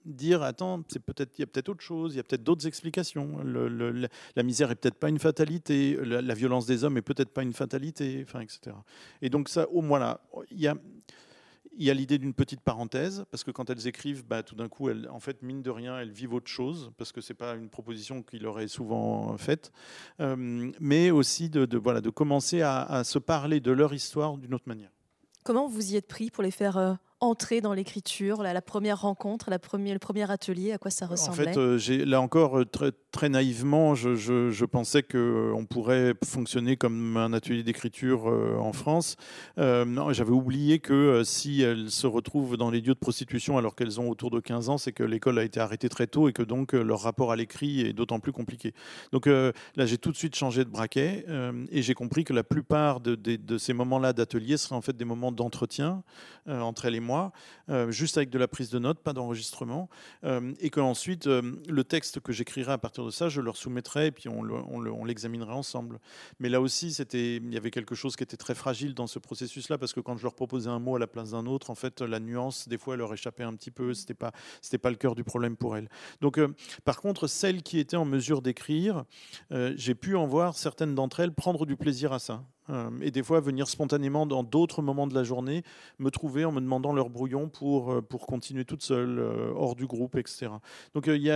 dire attends, c'est peut-être il y a peut-être autre chose, il y a peut-être d'autres explications. La misère est peut-être pas une fatalité, la, violence des hommes est peut-être pas une fatalité, enfin etc. Et donc ça, au moins là, il y a l'idée d'une petite parenthèse, parce que quand elles écrivent, bah, tout d'un coup, elles, en fait, mine de rien, elles vivent autre chose, parce que ce n'est pas une proposition qu'il aurait souvent faite, euh, mais aussi de, voilà, de commencer à, se parler de leur histoire d'une autre manière. Comment vous y êtes pris pour les faire euh, entrer dans l'écriture, la, première rencontre, la première, le premier atelier, à quoi ça ressemblait En fait, euh, là encore, euh, très, très naïvement, je, je, pensais qu'on euh, pourrait fonctionner comme un atelier d'écriture en France. J'avais oublié que si elles se retrouvent dans les lieux de prostitution alors qu'elles ont autour de 15 ans, c'est que l'école a été arrêtée très tôt et que donc leur rapport à l'écrit est d'autant plus compliqué. Donc là, j'ai tout de suite changé de braquet et j'ai compris que la plupart de, de, de ces moments-là d'atelier seraient en fait des moments d'entretien entre elles et moi euh, juste avec de la prise de notes, pas d'enregistrement, euh, et qu'ensuite, euh, le texte que j'écrirai à partir de ça, je leur soumettrai, et puis on l'examinerait ensemble. Mais là aussi, il y avait quelque chose qui était très fragile dans ce processus-là, parce que quand je leur proposais un mot à la place d'un autre, en fait, la nuance, des fois, elle leur échappait un petit peu, c'était pas, c'était pas le cœur du problème pour elles. Donc, par contre, celles qui étaient en mesure d'écrire, j'ai pu en voir certaines d'entre elles prendre du plaisir à ça. Euh, et des fois venir spontanément dans d'autres moments de la journée me trouver en me demandant leur brouillon pour, euh, pour continuer toute seule, euh, hors du groupe, etc. Donc il y,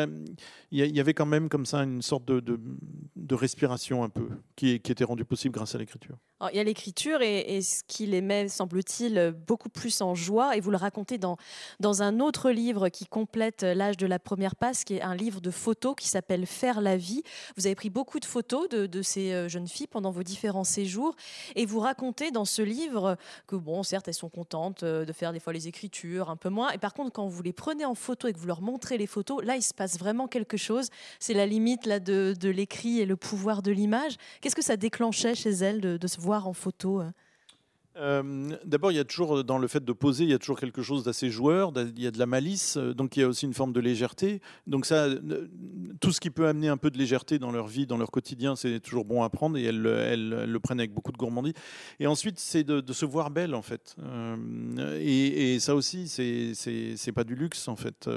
y, avait quand même comme ça une sorte de, de, respiration un peu qui, qui était rendue possible grâce à l'écriture. Il y a l'écriture et, ce qui les met, semble-t-il, beaucoup plus en joie. Et vous le racontez dans, dans un autre livre qui complète l'âge de la première passe, qui est un livre de photos qui s'appelle Faire la vie. Vous avez pris beaucoup de photos de, de ces jeunes filles pendant vos différents séjours. Et vous racontez dans ce livre que, bon, certes, elles sont contentes euh, de faire des fois les écritures, un peu moins. Et par contre, quand vous les prenez en photo et que vous leur montrez les photos, là, il se passe vraiment quelque chose. C'est la limite là, de, l'écrit et le pouvoir de l'image. Qu'est-ce que ça déclenchait chez elles de, de se voir en photo euh euh, d'abord, il y a toujours, dans le fait de poser, il y a toujours quelque chose d'assez joueur, il y a de la malice, euh, donc il y a aussi une forme de légèreté. Donc ça, euh, tout ce qui peut amener un peu de légèreté dans leur vie, dans leur quotidien, c'est toujours bon à prendre et elles, le prennent avec beaucoup de gourmandise. Et ensuite, c'est de, se voir belle, en fait. et, ça aussi, c'est pas du luxe, en fait.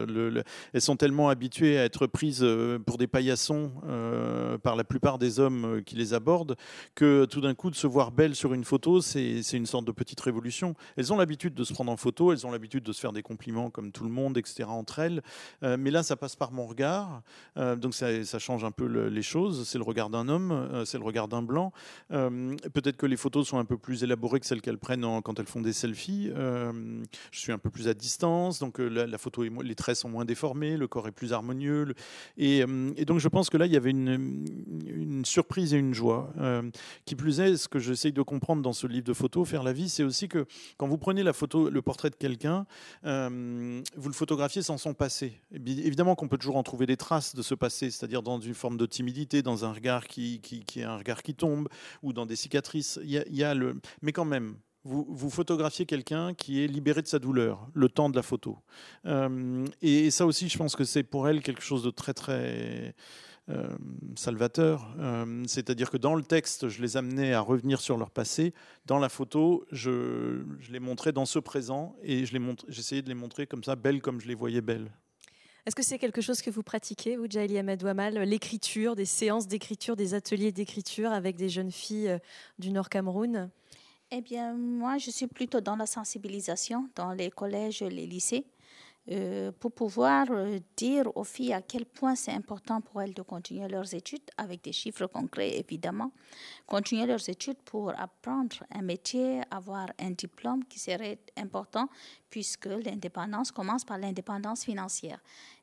elles sont tellement habituées à être prises pour des paillassons par la plupart des hommes qui les abordent que tout d'un coup, de se voir belle sur une photo, c'est une sorte de petite révolution. Elles ont l'habitude de se prendre en photo, elles ont l'habitude de se faire des compliments comme tout le monde, etc. entre elles. Euh, mais là, ça passe par mon regard, euh, donc ça, change un peu les choses. C'est le regard d'un homme, euh, c'est le regard d'un blanc. Peut-être que les photos sont un peu plus élaborées que celles qu'elles prennent quand elles font des selfies. je suis un peu plus à distance, donc la, photo, les traits sont moins déformés, le corps est plus harmonieux. Et, et donc je pense que là, il y avait une, une surprise et une joie. qui plus est, ce que j'essaye de comprendre dans ce livre de photos, la vie, c'est aussi que quand vous prenez la photo, le portrait de quelqu'un, euh, vous le photographiez sans son passé. évidemment qu'on peut toujours en trouver des traces de ce passé, c'est-à-dire dans une forme de timidité, dans un regard qui, est un regard qui tombe, ou dans des cicatrices. Il y a, le... Mais quand même, vous, photographiez quelqu'un qui est libéré de sa douleur, le temps de la photo. Euh, et, ça aussi, je pense que c'est pour elle quelque chose de très, très salvateur. Euh, c'est-à-dire que dans le texte, je les amenais à revenir sur leur passé. Dans la photo, je, je les montrais dans ce présent et j'essayais de les montrer comme ça, belles comme je les voyais belles. Est-ce que c'est quelque chose que vous pratiquez, vous, Jaili Ahmed Wamal, l'écriture, des séances d'écriture, des ateliers d'écriture avec des jeunes filles euh, du Nord Cameroun Eh bien, moi, je suis plutôt dans la sensibilisation, dans les collèges, les lycées. Euh, pour pouvoir euh, dire aux filles à quel point c'est important pour elles de continuer leurs études, avec des chiffres concrets évidemment, continuer leurs études pour apprendre un métier, avoir un diplôme qui serait important, puisque l'indépendance commence par l'indépendance financière.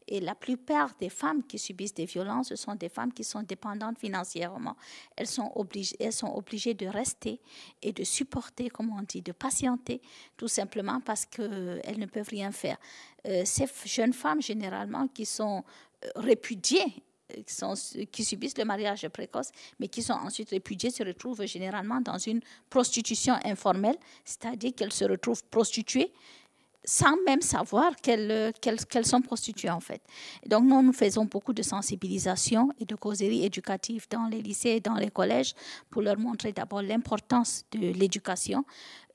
Et la plupart des femmes qui subissent des violences, ce sont des femmes qui sont dépendantes financièrement. Elles sont obligées, de rester et de supporter, comme on dit, de patienter, tout simplement parce qu'elles ne peuvent rien faire. Euh, ces jeunes femmes, généralement, qui sont euh, répudiées euh, qui, qui, subissent le mariage précoce, mais qui sont ensuite répudiées, se retrouvent généralement dans une prostitution informelle, c'est-à-dire qu'elles se retrouvent prostituées sans même savoir qu'elles, sont prostituées en fait. Donc nous, nous faisons beaucoup de sensibilisation et de causeries éducatives dans les lycées et dans les collèges pour leur montrer d'abord l'importance de l'éducation,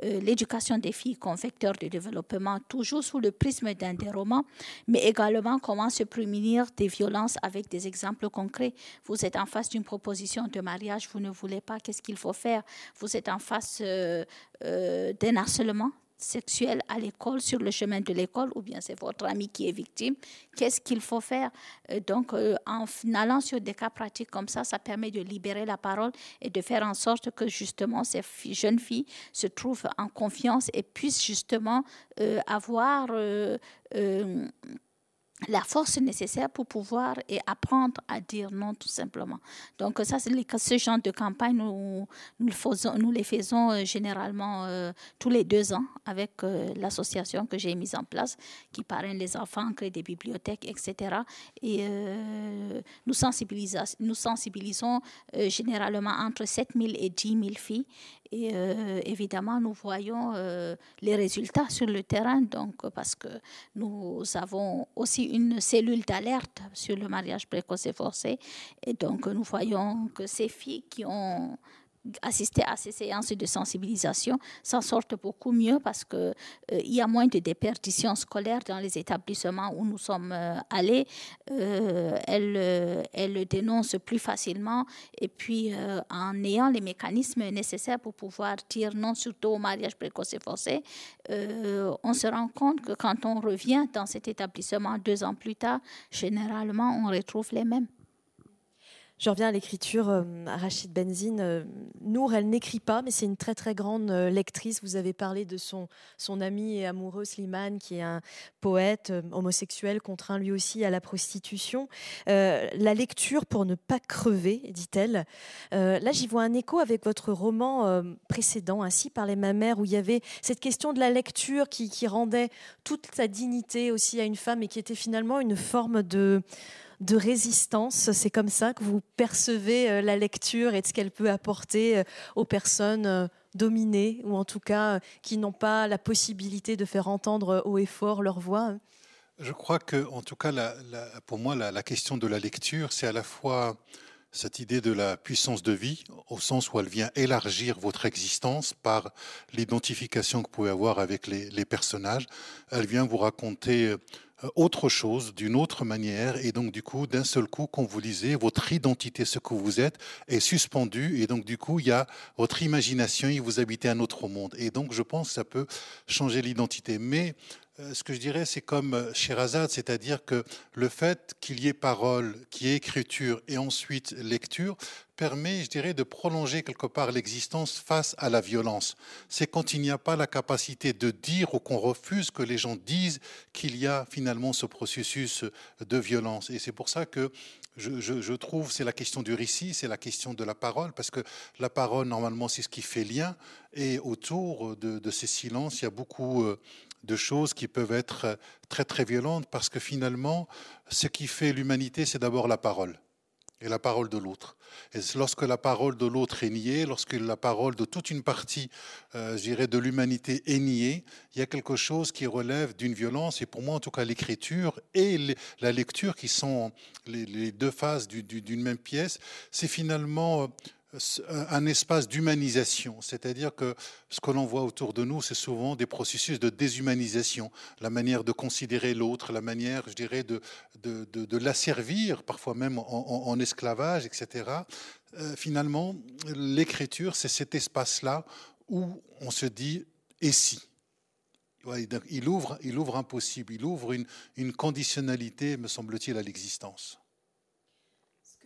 euh, l'éducation des filles comme vecteur de développement, toujours sous le prisme d'un des romans, mais également comment se prémunir des violences avec des exemples concrets. Vous êtes en face d'une proposition de mariage, vous ne voulez pas, qu'est-ce qu'il faut faire? Vous êtes en face euh, euh, d'un harcèlement, sexuelle à l'école, sur le chemin de l'école, ou bien c'est votre ami qui est victime, qu'est-ce qu'il faut faire? Euh, Donc, euh, en allant sur des cas pratiques comme ça, ça permet de libérer la parole et de faire en sorte que justement ces jeunes filles se trouvent en confiance et puissent justement euh, avoir la force nécessaire pour pouvoir et apprendre à dire non tout simplement. Donc ça, c'est ce genre de campagne, nous, nous, faisons, les faisons euh, généralement euh, tous les deux ans avec euh, l'association que j'ai mise en place qui parraine les enfants, crée des bibliothèques, etc. Et nous, sensibilisons, nous sensibilisons généralement entre 7 000 et 10 000 filles et euh, évidemment, nous voyons euh, les résultats sur le terrain, donc, parce que nous avons aussi une cellule d'alerte sur le mariage précoce et forcé. Et donc, nous voyons que ces filles qui ont assister à ces séances de sensibilisation s'en sortent beaucoup mieux parce qu'il euh, il y a moins de déperditions scolaires dans les établissements où nous sommes euh, allés. Euh, elles, elles dénoncent plus facilement et puis en ayant les mécanismes nécessaires pour pouvoir dire non surtout au mariage précoce et forcé, on se rend compte que quand on revient dans cet établissement deux ans plus tard, généralement on retrouve les mêmes. Je reviens à l'écriture. Euh, Rachid Benzine, euh, Nour, elle n'écrit pas, mais c'est une très très grande euh, lectrice. Vous avez parlé de son, son ami et amoureux Slimane, qui est un poète homosexuel contraint lui aussi à la prostitution. la lecture pour ne pas crever, dit-elle. là, j'y vois un écho avec votre roman précédent, Ainsi par les mamères, où il y avait cette question de la lecture qui rendait toute sa dignité aussi à une femme et qui était finalement une forme de de résistance. C'est comme ça que vous percevez euh, la lecture et ce qu'elle peut apporter euh, aux personnes euh, dominées ou en tout cas qui n'ont pas la possibilité de faire entendre haut et fort leur voix. Je crois que, en tout cas, pour moi, la, question de la lecture, c'est à la fois cette idée de la puissance de vie, au sens où elle vient élargir votre existence par l'identification que vous pouvez avoir avec les personnages. Elle vient vous raconter autre chose, d'une autre manière, et donc du coup, d'un seul coup, quand vous lisez, votre identité, ce que vous êtes, est suspendue, et donc du coup, il y a votre imagination, et vous habitez un autre monde. Et donc, je pense que ça peut changer l'identité. Mais euh, ce que je dirais, c'est comme euh, Sherazade, c'est-à-dire que le fait qu'il y ait parole, qu'il y ait écriture et ensuite lecture permet, je dirais, de prolonger quelque part l'existence face à la violence. C'est quand il n'y a pas la capacité de dire ou qu'on refuse que les gens disent qu'il y a finalement ce processus de violence. Et c'est pour ça que je, trouve, c'est la question du récit, c'est la question de la parole, parce que la parole, normalement, c'est ce qui fait lien. Et autour de, ces silences, il y a beaucoup euh, de choses qui peuvent être euh, très très violentes parce que finalement, ce qui fait l'humanité, c'est d'abord la parole et la parole de l'autre. Et lorsque la parole de l'autre est niée, lorsque la parole de toute une partie, euh, je dirais, de l'humanité est niée, il y a quelque chose qui relève d'une violence. Et pour moi, en tout cas, l'écriture et la lecture, qui sont les, deux faces d'une même pièce, c'est finalement un espace d'humanisation, c'est-à-dire que ce que l'on voit autour de nous, c'est souvent des processus de déshumanisation, la manière de considérer l'autre, la manière, je dirais, de, de, de, l'asservir, parfois même en, esclavage, etc. Euh, finalement, l'écriture, c'est cet espace-là où on se dit et si? Il ouvre, il ouvre un possible, il ouvre une, une conditionnalité, me semble-t-il, à l'existence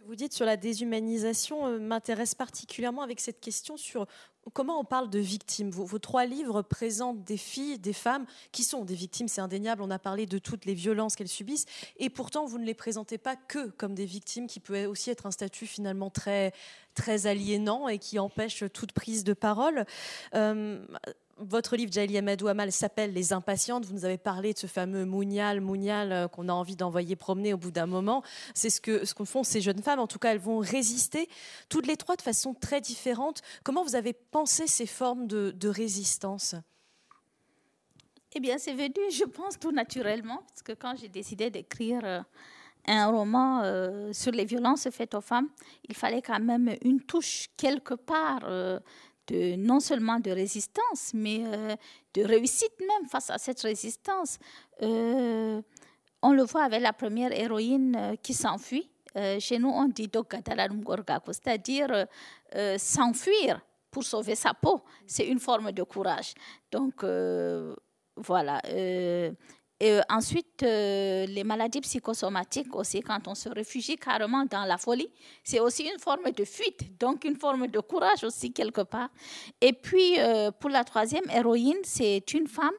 vous dites sur la déshumanisation euh, m'intéresse particulièrement avec cette question sur comment on parle de victimes. Vos, trois livres présentent des filles, des femmes qui sont des victimes, c'est indéniable. On a parlé de toutes les violences qu'elles subissent, et pourtant vous ne les présentez pas que comme des victimes, qui peut aussi être un statut finalement très très aliénant et qui empêche toute prise de parole. Euh, votre livre, Jaili Amadou Amal, s'appelle Les Impatientes. Vous nous avez parlé de ce fameux Mounial, Mounial euh, qu'on a envie d'envoyer promener au bout d'un moment. C'est ce que, ce que font ces jeunes femmes. En tout cas, elles vont résister, toutes les trois de façon très différente. Comment vous avez pensé ces formes de, résistance? Eh bien, c'est venu, je pense, tout naturellement, parce que quand j'ai décidé d'écrire euh, un roman euh, sur les violences faites aux femmes, il fallait quand même une touche quelque part non seulement de résistance, mais euh, de réussite même face à cette résistance. Euh, on le voit avec la première héroïne euh, qui s'enfuit. chez nous, on dit c'est-à-dire s'enfuir pour sauver sa peau. C'est une forme de courage. Donc, voilà. Et ensuite, les maladies psychosomatiques aussi, quand on se réfugie carrément dans la folie, c'est aussi une forme de fuite, donc une forme de courage aussi quelque part. Et puis, euh, pour la troisième héroïne, c'est une femme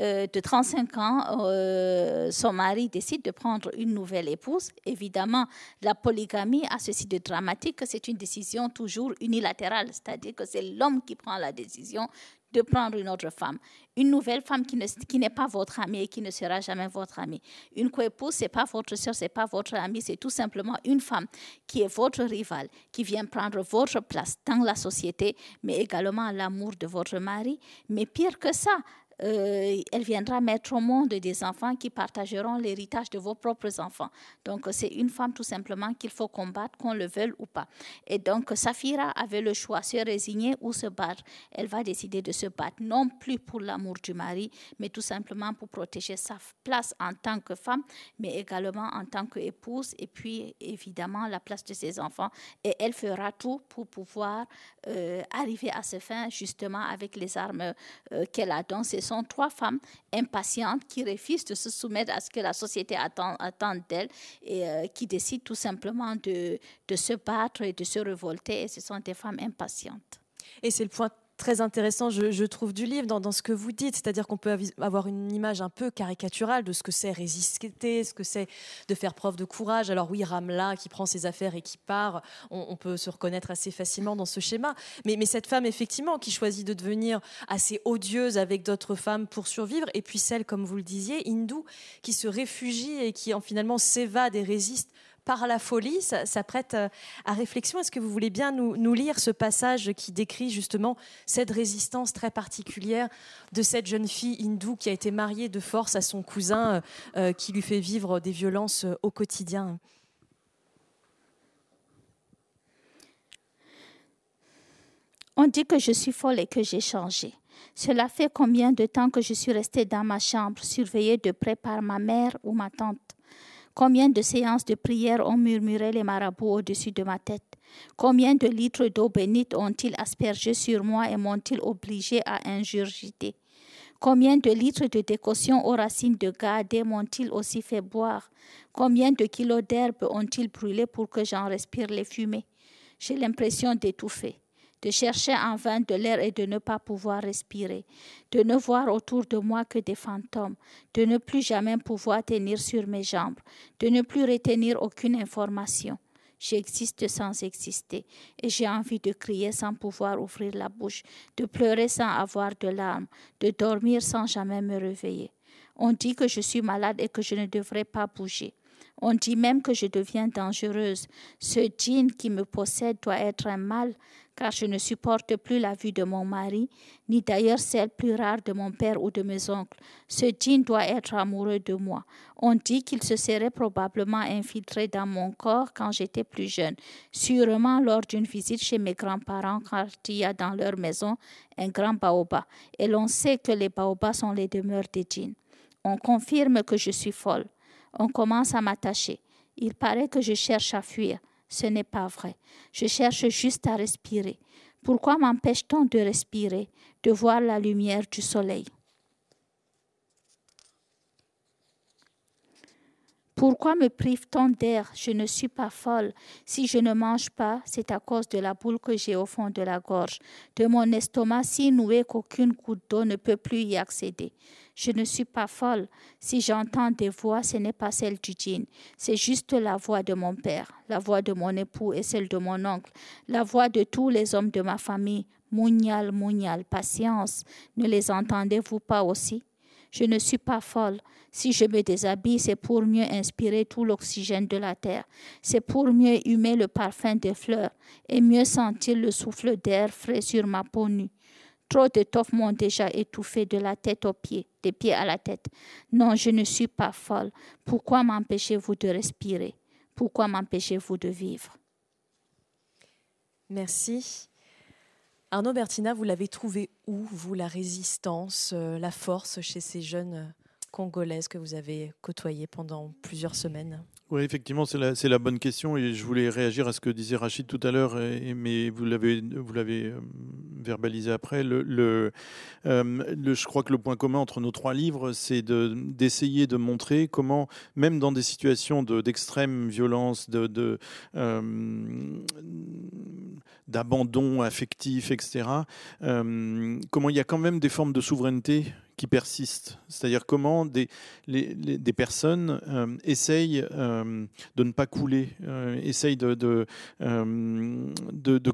euh, de 35 ans. Euh, son mari décide de prendre une nouvelle épouse. Évidemment, la polygamie a ceci de dramatique que c'est une décision toujours unilatérale, c'est-à-dire que c'est l'homme qui prend la décision de prendre une autre femme. Une nouvelle femme qui, qui n'est pas votre amie et qui ne sera jamais votre amie. Une co-épouse, ce n'est pas votre soeur, ce n'est pas votre amie, c'est tout simplement une femme qui est votre rivale, qui vient prendre votre place dans la société, mais également l'amour de votre mari. Mais pire que ça, euh, elle viendra mettre au monde des enfants qui partageront l'héritage de vos propres enfants. Donc, c'est une femme tout simplement qu'il faut combattre, qu'on le veuille ou pas. Et donc, Safira avait le choix, se résigner ou se battre. Elle va décider de se battre, non plus pour l'amour du mari, mais tout simplement pour protéger sa place en tant que femme, mais également en tant qu'épouse, et puis évidemment la place de ses enfants. Et elle fera tout pour pouvoir euh, arriver à ce fin, justement, avec les armes euh, qu'elle a dans ses sont trois femmes impatientes qui refusent de se soumettre à ce que la société attend, d'elles et euh, qui décident tout simplement de, de se battre et de se révolter. Et ce sont des femmes impatientes. Et c'est le point très intéressant, je, trouve, du livre dans, ce que vous dites. C'est-à-dire qu'on peut avoir une image un peu caricaturale de ce que c'est résister, ce que c'est de faire preuve de courage. Alors oui, Ramla qui prend ses affaires et qui part, on, peut se reconnaître assez facilement dans ce schéma. Mais, mais, cette femme, effectivement, qui choisit de devenir assez odieuse avec d'autres femmes pour survivre, et puis celle, comme vous le disiez, hindoue, qui se réfugie et qui en finalement s'évade et résiste par la folie, ça, prête euh, à réflexion. Est-ce que vous voulez bien nous, lire ce passage qui décrit justement cette résistance très particulière de cette jeune fille hindoue qui a été mariée de force à son cousin euh, euh, qui lui fait vivre des violences au quotidien? On dit que je suis folle et que j'ai changé. Cela fait combien de temps que je suis restée dans ma chambre, surveillée de près par ma mère ou ma tante? Combien de séances de prière ont murmuré les marabouts au-dessus de ma tête? Combien de litres d'eau bénite ont-ils aspergé sur moi et m'ont-ils obligé à ingurgiter? Combien de litres de décoction aux racines de gardé m'ont-ils aussi fait boire? Combien de kilos d'herbe ont-ils brûlé pour que j'en respire les fumées? J'ai l'impression d'étouffer de chercher en vain de l'air et de ne pas pouvoir respirer, de ne voir autour de moi que des fantômes, de ne plus jamais pouvoir tenir sur mes jambes, de ne plus retenir aucune information. J'existe sans exister et j'ai envie de crier sans pouvoir ouvrir la bouche, de pleurer sans avoir de larmes, de dormir sans jamais me réveiller. On dit que je suis malade et que je ne devrais pas bouger. On dit même que je deviens dangereuse. Ce djinn qui me possède doit être un mal, car je ne supporte plus la vue de mon mari, ni d'ailleurs celle plus rare de mon père ou de mes oncles. Ce djinn doit être amoureux de moi. On dit qu'il se serait probablement infiltré dans mon corps quand j'étais plus jeune, sûrement lors d'une visite chez mes grands-parents car il y a dans leur maison un grand baobab, et l'on sait que les baobabs sont les demeures des djinns. On confirme que je suis folle. On commence à m'attacher. Il paraît que je cherche à fuir. Ce n'est pas vrai. Je cherche juste à respirer. Pourquoi m'empêche-t-on de respirer, de voir la lumière du soleil? Pourquoi me prive-t-on d'air? Je ne suis pas folle. Si je ne mange pas, c'est à cause de la boule que j'ai au fond de la gorge, de mon estomac si noué qu'aucune goutte d'eau ne peut plus y accéder. Je ne suis pas folle. Si j'entends des voix, ce n'est pas celle du djinn. C'est juste la voix de mon père, la voix de mon époux et celle de mon oncle, la voix de tous les hommes de ma famille. Mounial, mounial, patience. Ne les entendez-vous pas aussi? Je ne suis pas folle. Si je me déshabille, c'est pour mieux inspirer tout l'oxygène de la terre. C'est pour mieux humer le parfum des fleurs et mieux sentir le souffle d'air frais sur ma peau nue. Trop d'étoffes m'ont déjà étouffé de la tête aux pieds, des pieds à la tête. Non, je ne suis pas folle. Pourquoi m'empêchez-vous de respirer? Pourquoi m'empêchez-vous de vivre? Merci. Arnaud Bertina, vous l'avez trouvé où, vous, la résistance, euh, la force chez ces jeunes congolaises que vous avez côtoyées pendant plusieurs semaines? Oui, effectivement, c'est la, bonne question et je voulais réagir à ce que disait Rachid tout à l'heure, mais vous l'avez, euh, verbalisé après. Euh, je crois que le point commun entre nos trois livres, c'est de, d'essayer de montrer comment, même dans des situations de, d'extrême violence, de, de euh, d'abandon affectif, etc., comment il y a quand même des formes de souveraineté qui persistent. C'est-à-dire comment des, personnes euh, essayent euh, de ne pas couler, euh, essayent de,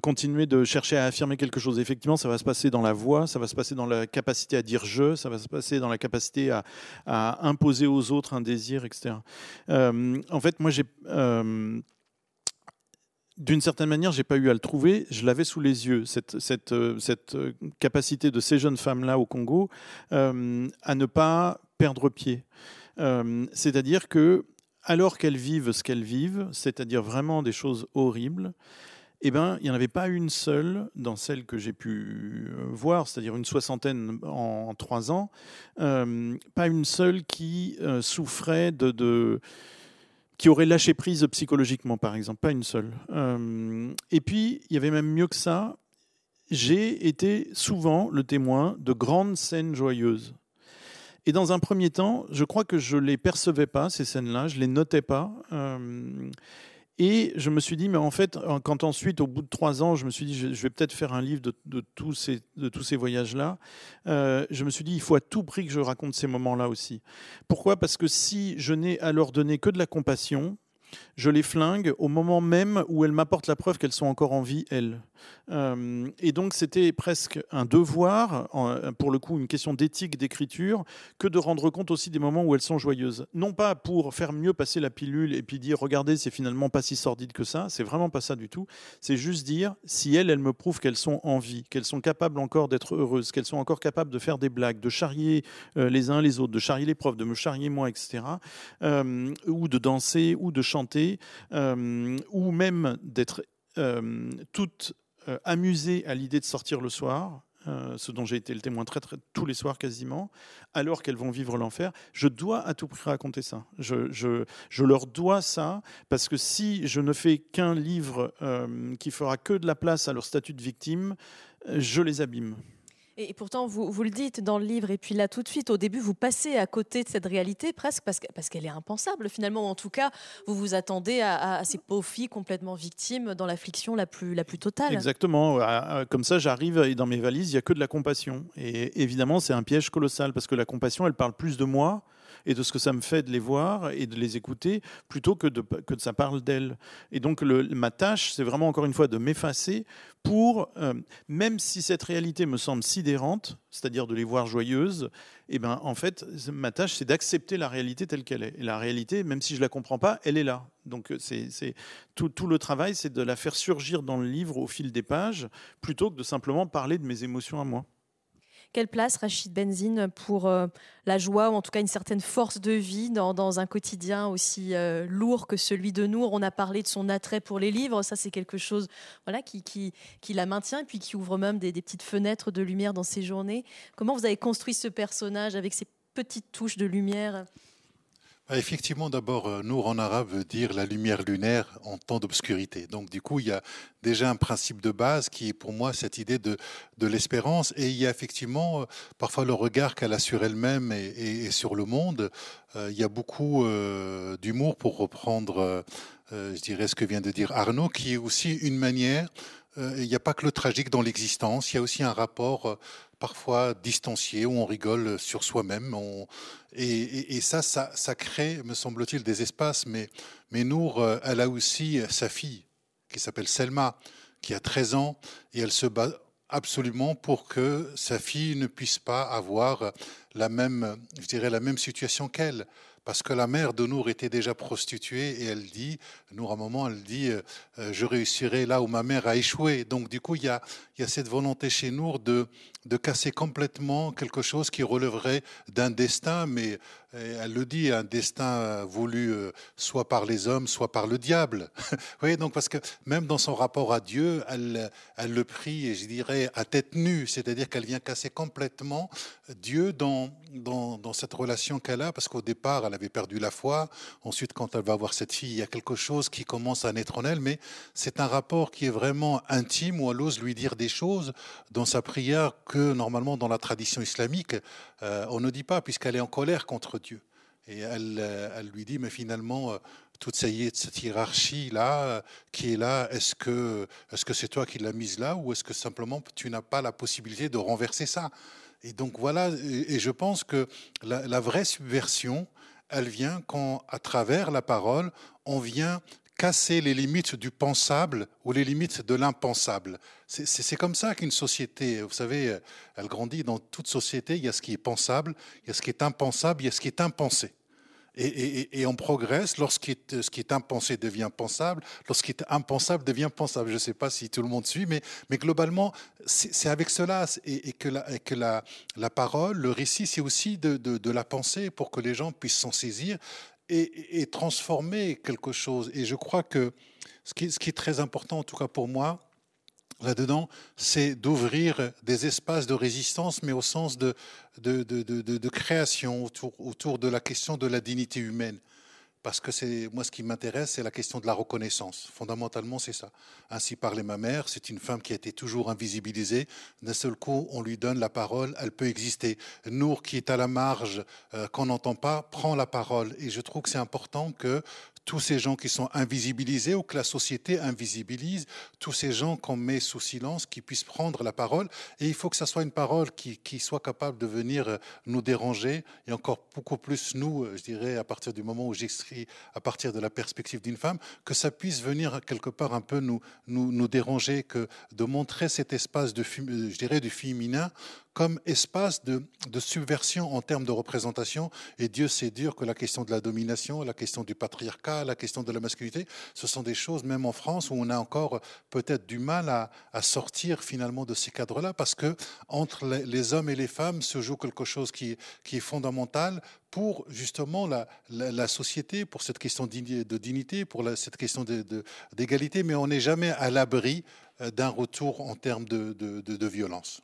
continuer de chercher à affirmer quelque chose. Effectivement, ça va se passer dans la voix, ça va se passer dans la capacité à dire je, ça va se passer dans la capacité à, à imposer aux autres un désir, etc. en fait, moi, j'ai d'une certaine manière, j'ai pas eu à le trouver. Je l'avais sous les yeux cette, cette, euh, cette, euh, capacité de ces jeunes femmes-là au Congo euh, à ne pas perdre pied. c'est-à-dire que, alors qu'elles vivent ce qu'elles vivent, c'est-à-dire vraiment des choses horribles, eh ben, il n'y en avait pas une seule dans celles que j'ai pu voir, c'est-à-dire une soixantaine en, trois ans, pas une seule qui souffrait de qui aurait lâché prise psychologiquement, par exemple, pas une seule. Euh, et puis, il y avait même mieux que ça, j'ai été souvent le témoin de grandes scènes joyeuses. Et dans un premier temps, je crois que je ne les percevais pas, ces scènes-là, je ne les notais pas. Euh, et je me suis dit, mais en fait, quand ensuite, au bout de trois ans, je me suis dit, je vais peut-être faire un livre de, tous ces, de tous ces voyages-là, euh, je me suis dit, il faut à tout prix que je raconte ces moments-là aussi. Pourquoi? Parce que si je n'ai à leur donner que de la compassion, je les flingue au moment même où elles m'apportent la preuve qu'elles sont encore en vie, elles. Euh, et donc c'était presque un devoir, pour le coup une question d'éthique d'écriture, que de rendre compte aussi des moments où elles sont joyeuses. Non pas pour faire mieux passer la pilule et puis dire regardez c'est finalement pas si sordide que ça, c'est vraiment pas ça du tout. C'est juste dire si elles, elles me prouvent qu'elles sont en vie, qu'elles sont capables encore d'être heureuses, qu'elles sont encore capables de faire des blagues, de charrier euh, les uns les autres, de charrier les profs, de me charrier moi, etc. Euh, ou de danser, ou de chanter, ou même d'être toutes euh, à l'idée de sortir le soir, euh, ce dont j'ai été le témoin très, très, tous les soirs quasiment, alors qu'elles vont vivre l'enfer, je dois à tout prix raconter ça. Je, je, je, leur dois ça, parce que si je ne fais qu'un livre euh, qui fera que de la place à leur statut de victime, je les abîme. Et pourtant, vous, vous, le dites dans le livre, et puis là tout de suite, au début, vous passez à côté de cette réalité presque parce, qu'elle est impensable finalement. En tout cas, vous vous attendez à, ces pauvres filles complètement victimes dans l'affliction la la plus totale. Exactement. Comme ça, j'arrive et dans mes valises, il n'y a que de la compassion. Et évidemment, c'est un piège colossal parce que la compassion, elle parle plus de moi et de ce que ça me fait de les voir et de les écouter plutôt que de, que ça parle d'elles. Et donc ma tâche, c'est vraiment encore une fois de m'effacer pour, euh, même si cette réalité me semble sidérante, c'est-à-dire de les voir joyeuses, eh ben, en fait, ma tâche, c'est d'accepter la réalité telle qu'elle est. Et la réalité, même si je ne la comprends pas, elle est là. Donc, c'est, tout, tout, le travail, c'est de la faire surgir dans le livre au fil des pages, plutôt que de simplement parler de mes émotions à moi. Quelle place, Rachid Benzine, pour euh, la joie, ou en tout cas une certaine force de vie dans, un quotidien aussi euh, lourd que celui de Nour On a parlé de son attrait pour les livres, ça c'est quelque chose voilà, qui, qui, qui, la maintient, et puis qui ouvre même des, des petites fenêtres de lumière dans ses journées. Comment vous avez construit ce personnage avec ces petites touches de lumière? Effectivement, d'abord, euh, Nour en arabe veut dire la lumière lunaire en temps d'obscurité. Donc, du coup, il y a déjà un principe de base qui est pour moi cette idée de, de l'espérance. Et il y a effectivement euh, parfois le regard qu'elle a sur elle-même et, sur le monde. Euh, il y a beaucoup d'humour pour reprendre, je dirais, ce que vient de dire Arnaud, qui est aussi une manière. Il n'y a pas que le tragique dans l'existence, il y a aussi un rapport parfois distancié, où on rigole sur soi-même. Et, ça, ça, crée, me semble-t-il, des espaces. Mais, mais Nour, euh, elle a aussi sa fille, qui s'appelle Selma, qui a 13 ans, et elle se bat absolument pour que sa fille ne puisse pas avoir la même, je dirais, la même situation qu'elle parce que la mère de Nour était déjà prostituée et elle dit, Nour à un moment, elle dit, euh, euh, je réussirai là où ma mère a échoué. Donc du coup, il y a, cette volonté chez Nour de, de casser complètement quelque chose qui relèverait d'un destin, mais elle le dit, un destin voulu euh, soit par les hommes, soit par le diable. oui, donc parce que même dans son rapport à Dieu, elle, le prie, je dirais, à tête nue, c'est-à-dire qu'elle vient casser complètement Dieu dans, dans, dans cette relation qu'elle a, parce qu'au départ, elle avait perdu la foi. Ensuite, quand elle va voir cette fille, il y a quelque chose qui commence à naître en elle, mais c'est un rapport qui est vraiment intime où elle ose lui dire des choses dans sa prière que normalement dans la tradition islamique, euh, on ne dit pas, puisqu'elle est en colère contre Dieu. Et elle, euh, elle lui dit, mais finalement, euh, toute cette hiérarchie-là qui est là, est-ce que est-ce que c'est toi qui l'as mise là ou est-ce que simplement tu n'as pas la possibilité de renverser ça? Et donc voilà, et, je pense que la, vraie subversion, elle vient quand, à travers la parole, on vient casser les limites du pensable ou les limites de l'impensable. C'est comme ça qu'une société, vous savez, elle grandit dans toute société, il y a ce qui est pensable, il y a ce qui est impensable, il y a ce qui est impensé. Et, on progresse lorsque ce qui est impensé devient pensable, lorsque ce qui est impensable devient pensable. Je ne sais pas si tout le monde suit, mais, mais globalement, c'est avec cela et, que, la, la, parole, le récit, c'est aussi de, de, de, la pensée pour que les gens puissent s'en saisir et, transformer quelque chose. Et je crois que ce qui, ce qui est très important, en tout cas pour moi, là-dedans, c'est d'ouvrir des espaces de résistance, mais au sens de, de, de, de création autour, autour, de la question de la dignité humaine parce que c'est moi ce qui m'intéresse, c'est la question de la reconnaissance. Fondamentalement, c'est ça. Ainsi parlait ma mère. C'est une femme qui a été toujours invisibilisée. D'un seul coup, on lui donne la parole, elle peut exister. Nour, qui est à la marge, euh, qu'on n'entend pas, prend la parole. Et je trouve que c'est important que tous ces gens qui sont invisibilisés ou que la société invisibilise, tous ces gens qu'on met sous silence, qui puissent prendre la parole. Et il faut que ça soit une parole qui, soit capable de venir euh, nous déranger, et encore beaucoup plus nous, euh, je dirais, à partir du moment où j'écris, à partir de la perspective d'une femme, que ça puisse venir quelque part un peu nous, nous, nous déranger, que de montrer cet espace de, je dirais, du féminin comme espace de, subversion en termes de représentation. Et Dieu sait dire que la question de la domination, la question du patriarcat, la question de la masculinité, ce sont des choses, même en France, où on a encore peut-être du mal à, sortir finalement de ces cadres-là, parce que entre les, hommes et les femmes se joue quelque chose qui, est fondamental pour justement la, société, pour cette question de dignité, pour cette question d'égalité, mais on n'est jamais à l'abri euh, d'un retour en termes de violence.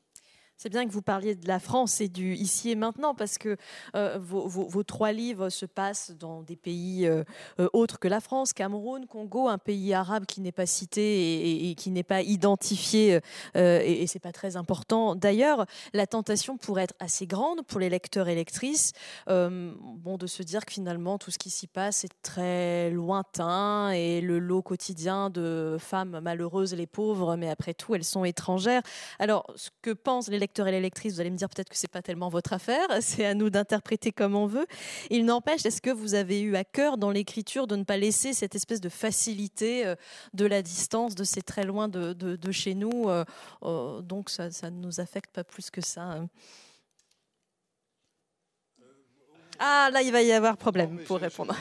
C'est bien que vous parliez de la France et du ici et maintenant, parce que euh, vos, trois livres se passent dans des pays euh, euh, autres que la France, Cameroun, Congo, un pays arabe qui n'est pas cité et, qui n'est pas identifié, et, et c'est pas très important. D'ailleurs, la tentation pourrait être assez grande pour les lecteurs et lectrices, bon, de se dire que finalement tout ce qui s'y passe est très lointain et le lot quotidien de femmes malheureuses, les pauvres, mais après tout, elles sont étrangères. Alors, ce que pensent les lecteurs et les lectrices, vous allez me dire peut-être que c'est pas tellement votre affaire, c'est à nous d'interpréter comme on veut. Il n'empêche, est-ce que vous avez eu à cœur dans l'écriture de ne pas laisser cette espèce de facilité de la distance, de c'est très loin de, chez nous, donc ça, ça ne nous affecte pas plus que ça hein ah, là, il va y avoir problème pour répondre.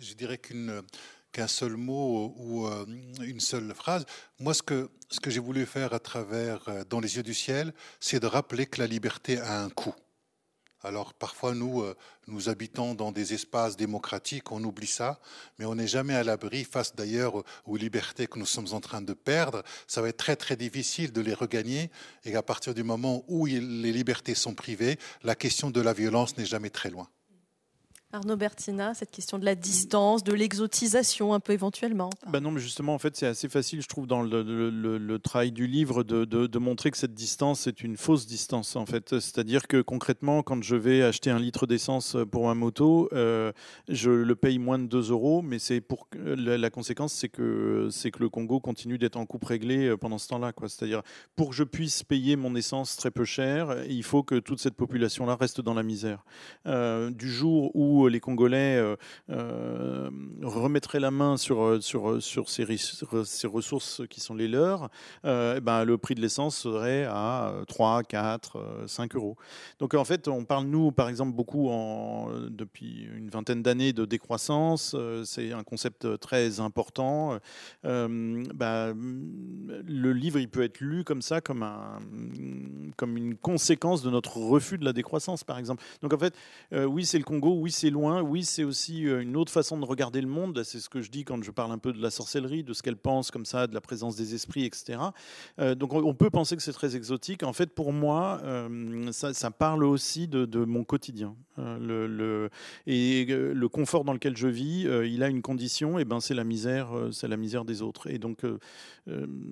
Je, dirais qu'un seul mot ou euh, une seule phrase. Moi, ce que, ce que j'ai voulu faire à travers euh, Dans les yeux du ciel, c'est de rappeler que la liberté a un coût. Alors parfois, nous, euh, nous habitons dans des espaces démocratiques, on oublie ça, mais on n'est jamais à l'abri face d'ailleurs aux libertés que nous sommes en train de perdre. Ça va être très très difficile de les regagner et à partir du moment où les libertés sont privées, la question de la violence n'est jamais très loin. Arnaud Bertina, cette question de la distance, de l'exotisation un peu éventuellement. Ben non, mais justement, en fait, c'est assez facile, je trouve, dans le, travail du livre, de, montrer que cette distance est une fausse distance, en fait. C'est-à-dire que concrètement, quand je vais acheter un litre d'essence pour ma moto, euh, je le paye moins de 2 euros, mais pour la, conséquence, c'est que que le Congo continue d'être en coupe réglée euh, pendant ce temps-là. C'est-à-dire pour que je puisse payer mon essence très peu cher, il faut que toute cette population-là reste dans la misère. Euh, du jour où les Congolais euh, euh, remettraient la main sur, euh, sur, sur ces, ces ressources qui sont les leurs, eh ben, le prix de l'essence serait à 3, 4, 5 euros. Donc en fait, on parle, nous, par exemple, beaucoup depuis une vingtaine d'années de décroissance. C'est un concept très important. Bah, le livre, il peut être lu comme ça, comme, un, comme une conséquence de notre refus de la décroissance, par exemple. Donc en fait, oui, c'est le Congo, oui, c'est loin. Oui, c'est aussi euh, une autre façon de regarder le monde. C'est ce que je dis quand je parle un peu de la sorcellerie, de ce qu'elle pense comme ça, de la présence des esprits, etc. Euh, donc on peut penser que c'est très exotique. En fait, pour moi, euh, ça, parle aussi de, mon quotidien. le, et le confort dans lequel je vis, il a une condition, et ben c'est la misère, c'est la misère des autres. Et donc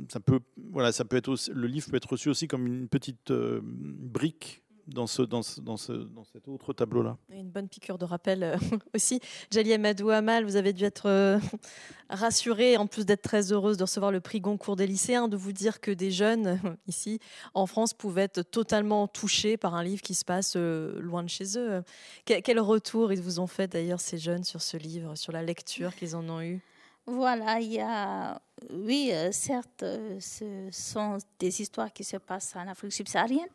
ça peut, voilà, ça peut être le livre peut être reçu aussi comme une petite brique dans, ce, dans, ce, dans, ce, dans cet autre tableau-là. Une bonne piqûre de rappel euh, aussi. Jali Amadou Amal, vous avez dû être euh, rassurée, en plus d'être très heureuse de recevoir le prix Goncourt des lycéens, de vous dire que des jeunes ici en France pouvaient être totalement touchés par un livre qui se passe euh, loin de chez eux. Quel, retour ils vous ont fait d'ailleurs ces jeunes sur ce livre, sur la lecture qu'ils en ont eu voilà, il y a, oui, certes, ce sont des histoires qui se passent en Afrique subsaharienne,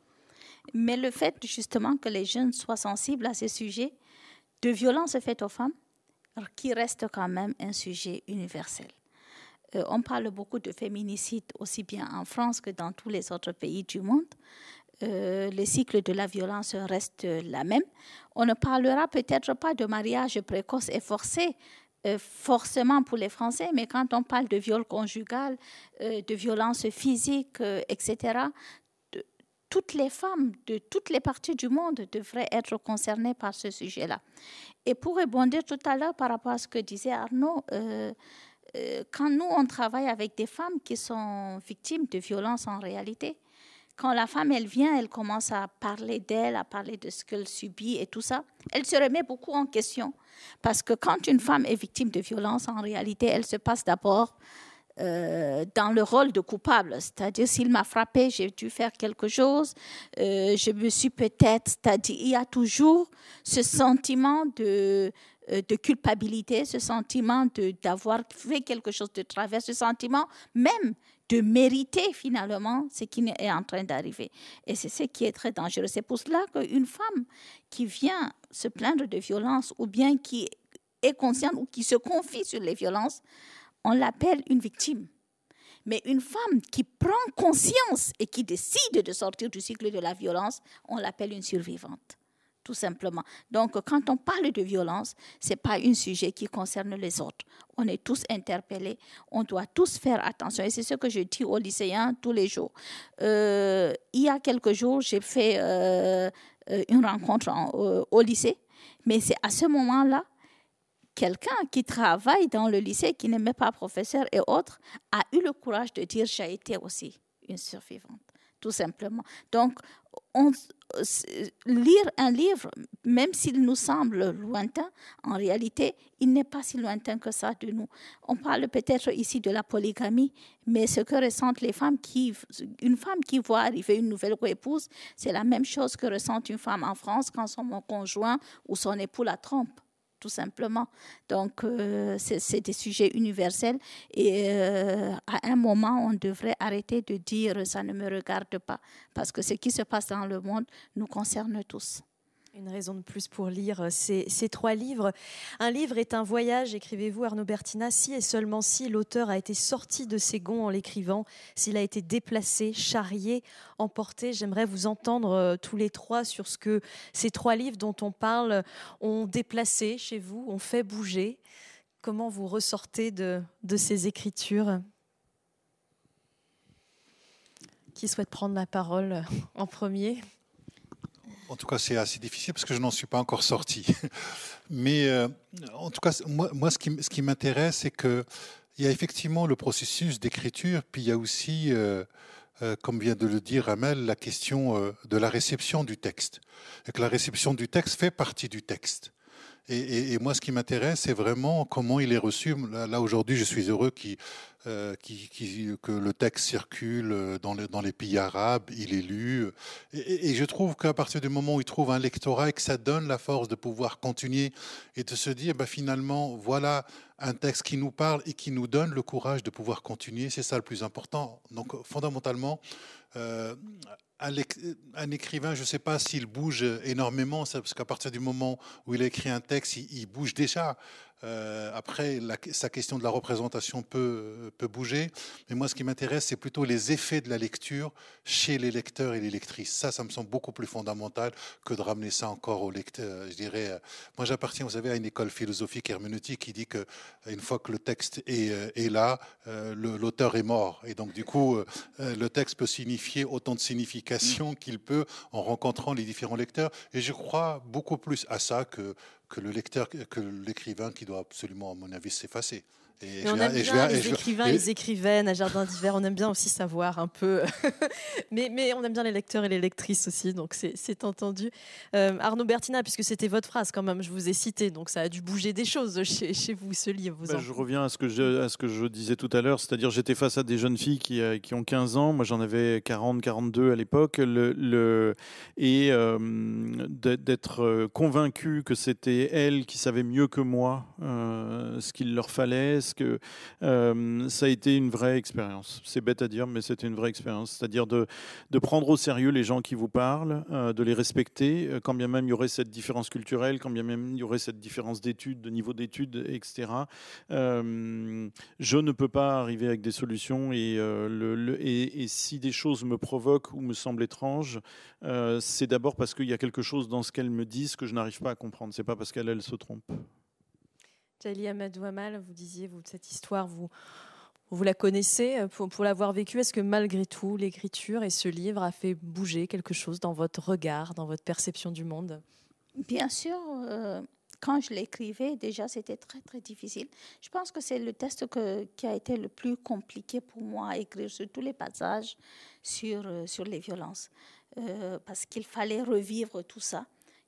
mais le fait justement que les jeunes soient sensibles à ces sujets de violence faites aux femmes, qui reste quand même un sujet universel. Euh, on parle beaucoup de féminicide aussi bien en France que dans tous les autres pays du monde. Euh, le cycle de la violence reste la même. On ne parlera peut-être pas de mariage précoce et forcé, euh, forcément pour les Français, mais quand on parle de viol conjugal, de violence physique, etc., toutes les femmes de toutes les parties du monde devraient être concernées par ce sujet-là. Et pour rebondir tout à l'heure par rapport à ce que disait Arnaud, euh, euh, quand nous, on travaille avec des femmes qui sont victimes de violences en réalité, quand la femme, elle vient, elle commence à parler d'elle, à parler de ce qu'elle subit et tout ça, elle se remet beaucoup en question. Parce que quand une femme est victime de violences, en réalité, elle se passe d'abord euh, dans le rôle de coupable. C'est-à-dire, s'il m'a frappé, j'ai dû faire quelque chose, euh, je me suis peut-être, c'est-à-dire, il y a toujours ce sentiment de, euh, de culpabilité, ce sentiment d'avoir fait quelque chose de travers, ce sentiment même de mériter finalement ce qui est en train d'arriver. Et c'est ce qui est très dangereux. C'est pour cela qu'une femme qui vient se plaindre de violence ou bien qui est consciente ou qui se confie sur les violences, on l'appelle une victime. Mais une femme qui prend conscience et qui décide de sortir du cycle de la violence, on l'appelle une survivante, tout simplement. Donc, quand on parle de violence, ce n'est pas un sujet qui concerne les autres. On est tous interpellés, on doit tous faire attention. Et c'est ce que je dis aux lycéens tous les jours. Euh, il y a quelques jours, j'ai fait euh, une rencontre au lycée, mais c'est à ce moment-là quelqu'un qui travaille dans le lycée, qui n'aimait pas professeur et autres, a eu le courage de dire j'ai été aussi une survivante, tout simplement. Donc, lire un livre, même s'il nous semble lointain, en réalité, il n'est pas si lointain que ça de nous. On parle peut-être ici de la polygamie, mais ce que ressentent les femmes qui, une femme qui voit arriver une nouvelle épouse, c'est la même chose que ressent une femme en France quand son conjoint ou son époux la trompe tout simplement. Donc, euh, c'est des sujets universels et euh, à un moment, on devrait arrêter de dire ça ne me regarde pas parce que ce qui se passe dans le monde nous concerne tous. Une raison de plus pour lire euh, ces, trois livres. Un livre est un voyage, écrivez-vous Arnaud Bertina, si et seulement si l'auteur a été sorti de ses gonds en l'écrivant, s'il a été déplacé, charrié, emporté. J'aimerais vous entendre euh, tous les trois sur ce que ces trois livres dont on parle ont déplacé chez vous, ont fait bouger. Comment vous ressortez de, de ces écritures? Qui souhaite prendre la parole en premier? En tout cas, c'est assez difficile parce que je n'en suis pas encore sorti. Mais euh, en tout cas, moi, moi ce qui, ce qui m'intéresse, c'est qu'il y a effectivement le processus d'écriture, puis il y a aussi, euh, euh, comme vient de le dire Amel, la question de la réception du texte. Et que la réception du texte fait partie du texte. Et, moi, ce qui m'intéresse, c'est vraiment comment il est reçu. Là, aujourd'hui, je suis heureux euh, que le texte circule dans les, dans les, pays arabes, il est lu. Et, je trouve qu'à partir du moment où il trouve un lectorat et que ça donne la force de pouvoir continuer et de se dire, bah, finalement, voilà un texte qui nous parle et qui nous donne le courage de pouvoir continuer, c'est ça le plus important. Donc, fondamentalement, euh, un, écrivain, je ne sais pas s'il bouge énormément, parce qu'à partir du moment où il écrit un texte, il bouge déjà. Euh, après, sa question de la représentation peut, bouger. Mais moi, ce qui m'intéresse, c'est plutôt les effets de la lecture chez les lecteurs et les lectrices. Ça, ça me semble beaucoup plus fondamental que de ramener ça encore aux lecteurs. Je dirais, euh, moi, j'appartiens, vous savez, à une école philosophique herméneutique qui dit que une fois que le texte est, euh, est là, l'auteur est mort. Et donc, du coup, le texte peut signifier autant de qu'il peut en rencontrant les différents lecteurs. Et je crois beaucoup plus à ça que que le lecteur, que l'écrivain qui doit absolument, à mon avis, s'effacer. Et on aime bien les écrivains, les écrivaines à Jardin d'hiver. On aime bien aussi savoir un peu. mais, mais on aime bien les lecteurs et les lectrices aussi, donc c'est entendu. Euh, Arnaud Bertina, puisque c'était votre phrase quand même, je vous ai cité, donc ça a dû bouger des choses chez, chez vous, ce livre. Ben, je reviens à ce que je, à ce que je disais tout à l'heure, c'est-à-dire j'étais face à des jeunes filles qui, euh, qui ont 15 ans, moi j'en avais 40, 42 à l'époque, le, le, et euh, d'être convaincu que c'était elles qui savaient mieux que moi ce qu'il leur fallait que euh, ça a été une vraie expérience. C'est bête à dire, mais c'était une vraie expérience. C'est-à-dire de, prendre au sérieux les gens qui vous parlent, euh, de les respecter, euh, quand bien même il y aurait cette différence culturelle, quand bien même il y aurait cette différence d'études, de niveau d'études, etc. je ne peux pas arriver avec des solutions et, si des choses me provoquent ou me semblent étranges, c'est d'abord parce qu'il y a quelque chose dans ce qu'elles me disent que je n'arrive pas à comprendre. C'est pas parce qu'elles elles se trompent. Tali Amadou Amal, vous disiez, vous, cette histoire, vous, vous la connaissez euh, pour, pour l'avoir vécue. Est-ce que malgré tout, l'écriture et ce livre a fait bouger quelque chose dans votre regard, dans votre perception du monde? Bien sûr. Euh, quand je l'écrivais, déjà, c'était très, très difficile. Je pense que c'est le test qui a été le plus compliqué pour moi à écrire sur tous les passages sur, euh, sur les violences. parce qu'il fallait revivre tout ça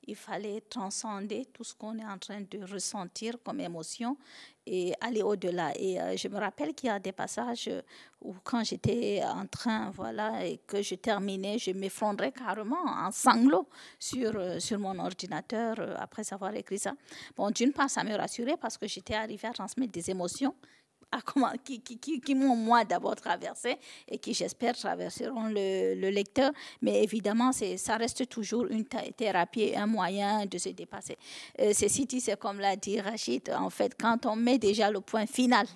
il fallait transcender tout ce qu'on est en train de ressentir comme émotion et aller au-delà. Et euh, je me rappelle qu'il y a des passages où quand j'étais en train, voilà, et que je terminais, je m'effondrais carrément en sanglots sur, euh, sur mon ordinateur euh, après avoir écrit ça. Bon, d'une part, ça me rassurait parce que j'étais arrivée à transmettre des émotions qui, m'ont moi d'abord traversé et qui j'espère traverseront le, le, lecteur. Mais évidemment, ça reste toujours une thérapie, un moyen de se dépasser. Euh, ceci dit, c'est comme l'a dit Rachid, en fait, quand on met déjà le point final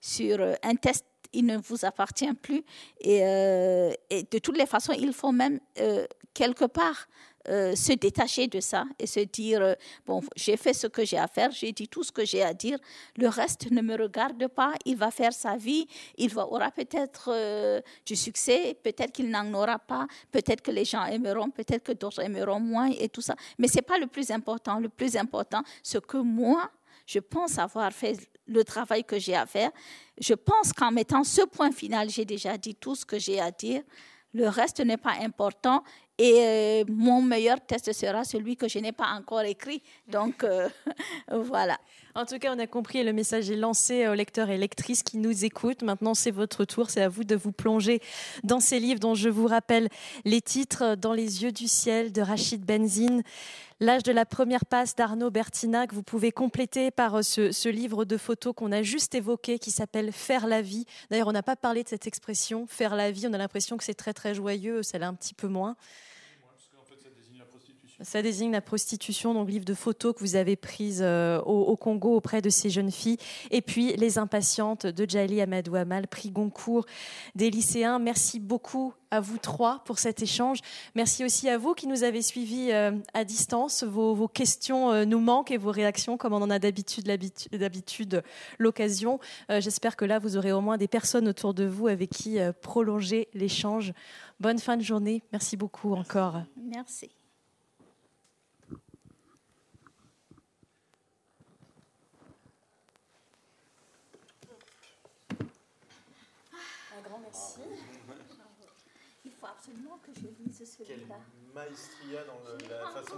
sur euh, un test il ne vous appartient plus. Et, euh, et, de toutes les façons, il faut même quelque part euh, se détacher de ça et se dire, euh, bon, j'ai fait ce que j'ai à faire, j'ai dit tout ce que j'ai à dire, le reste ne me regarde pas, il va faire sa vie, il va, aura peut-être euh, du succès, peut-être qu'il n'en aura pas, peut-être que les gens aimeront, peut-être que d'autres aimeront moins et tout ça. Mais ce n'est pas le plus important. Le plus important, ce que moi, je pense avoir fait le travail que j'ai à faire. Je pense qu'en mettant ce point final, j'ai déjà dit tout ce que j'ai à dire. Le reste n'est pas important Et euh, mon meilleur test sera celui que je n'ai pas encore écrit. Donc euh, voilà. En tout cas, on a compris et le message est lancé aux lecteurs et lectrices qui nous écoutent. Maintenant, c'est votre tour. C'est à vous de vous plonger dans ces livres dont je vous rappelle les titres Dans les yeux du ciel de Rachid Benzine. L'âge de la première passe d'Arnaud Bertinac, vous pouvez compléter par euh, ce, livre de photos qu'on a juste évoqué qui s'appelle Faire la vie. D'ailleurs, on n'a pas parlé de cette expression, faire la vie. On a l'impression que c'est très très joyeux, ça l'est un petit peu moins. Ça désigne la prostitution, donc livre de photos que vous avez prises euh, au, Congo auprès de ces jeunes filles. Et puis Les Impatientes de Djali Amadou Amal, prix Goncourt des lycéens. Merci beaucoup à vous trois pour cet échange. Merci aussi à vous qui nous avez suivis euh, à distance. Vos, questions euh, nous manquent et vos réactions, comme on en a d'habitude l'occasion. J'espère que là, vous aurez au moins des personnes autour de vous avec qui prolonger l'échange. Bonne fin de journée. Merci beaucoup encore. Merci. Quelle maestria dans la façon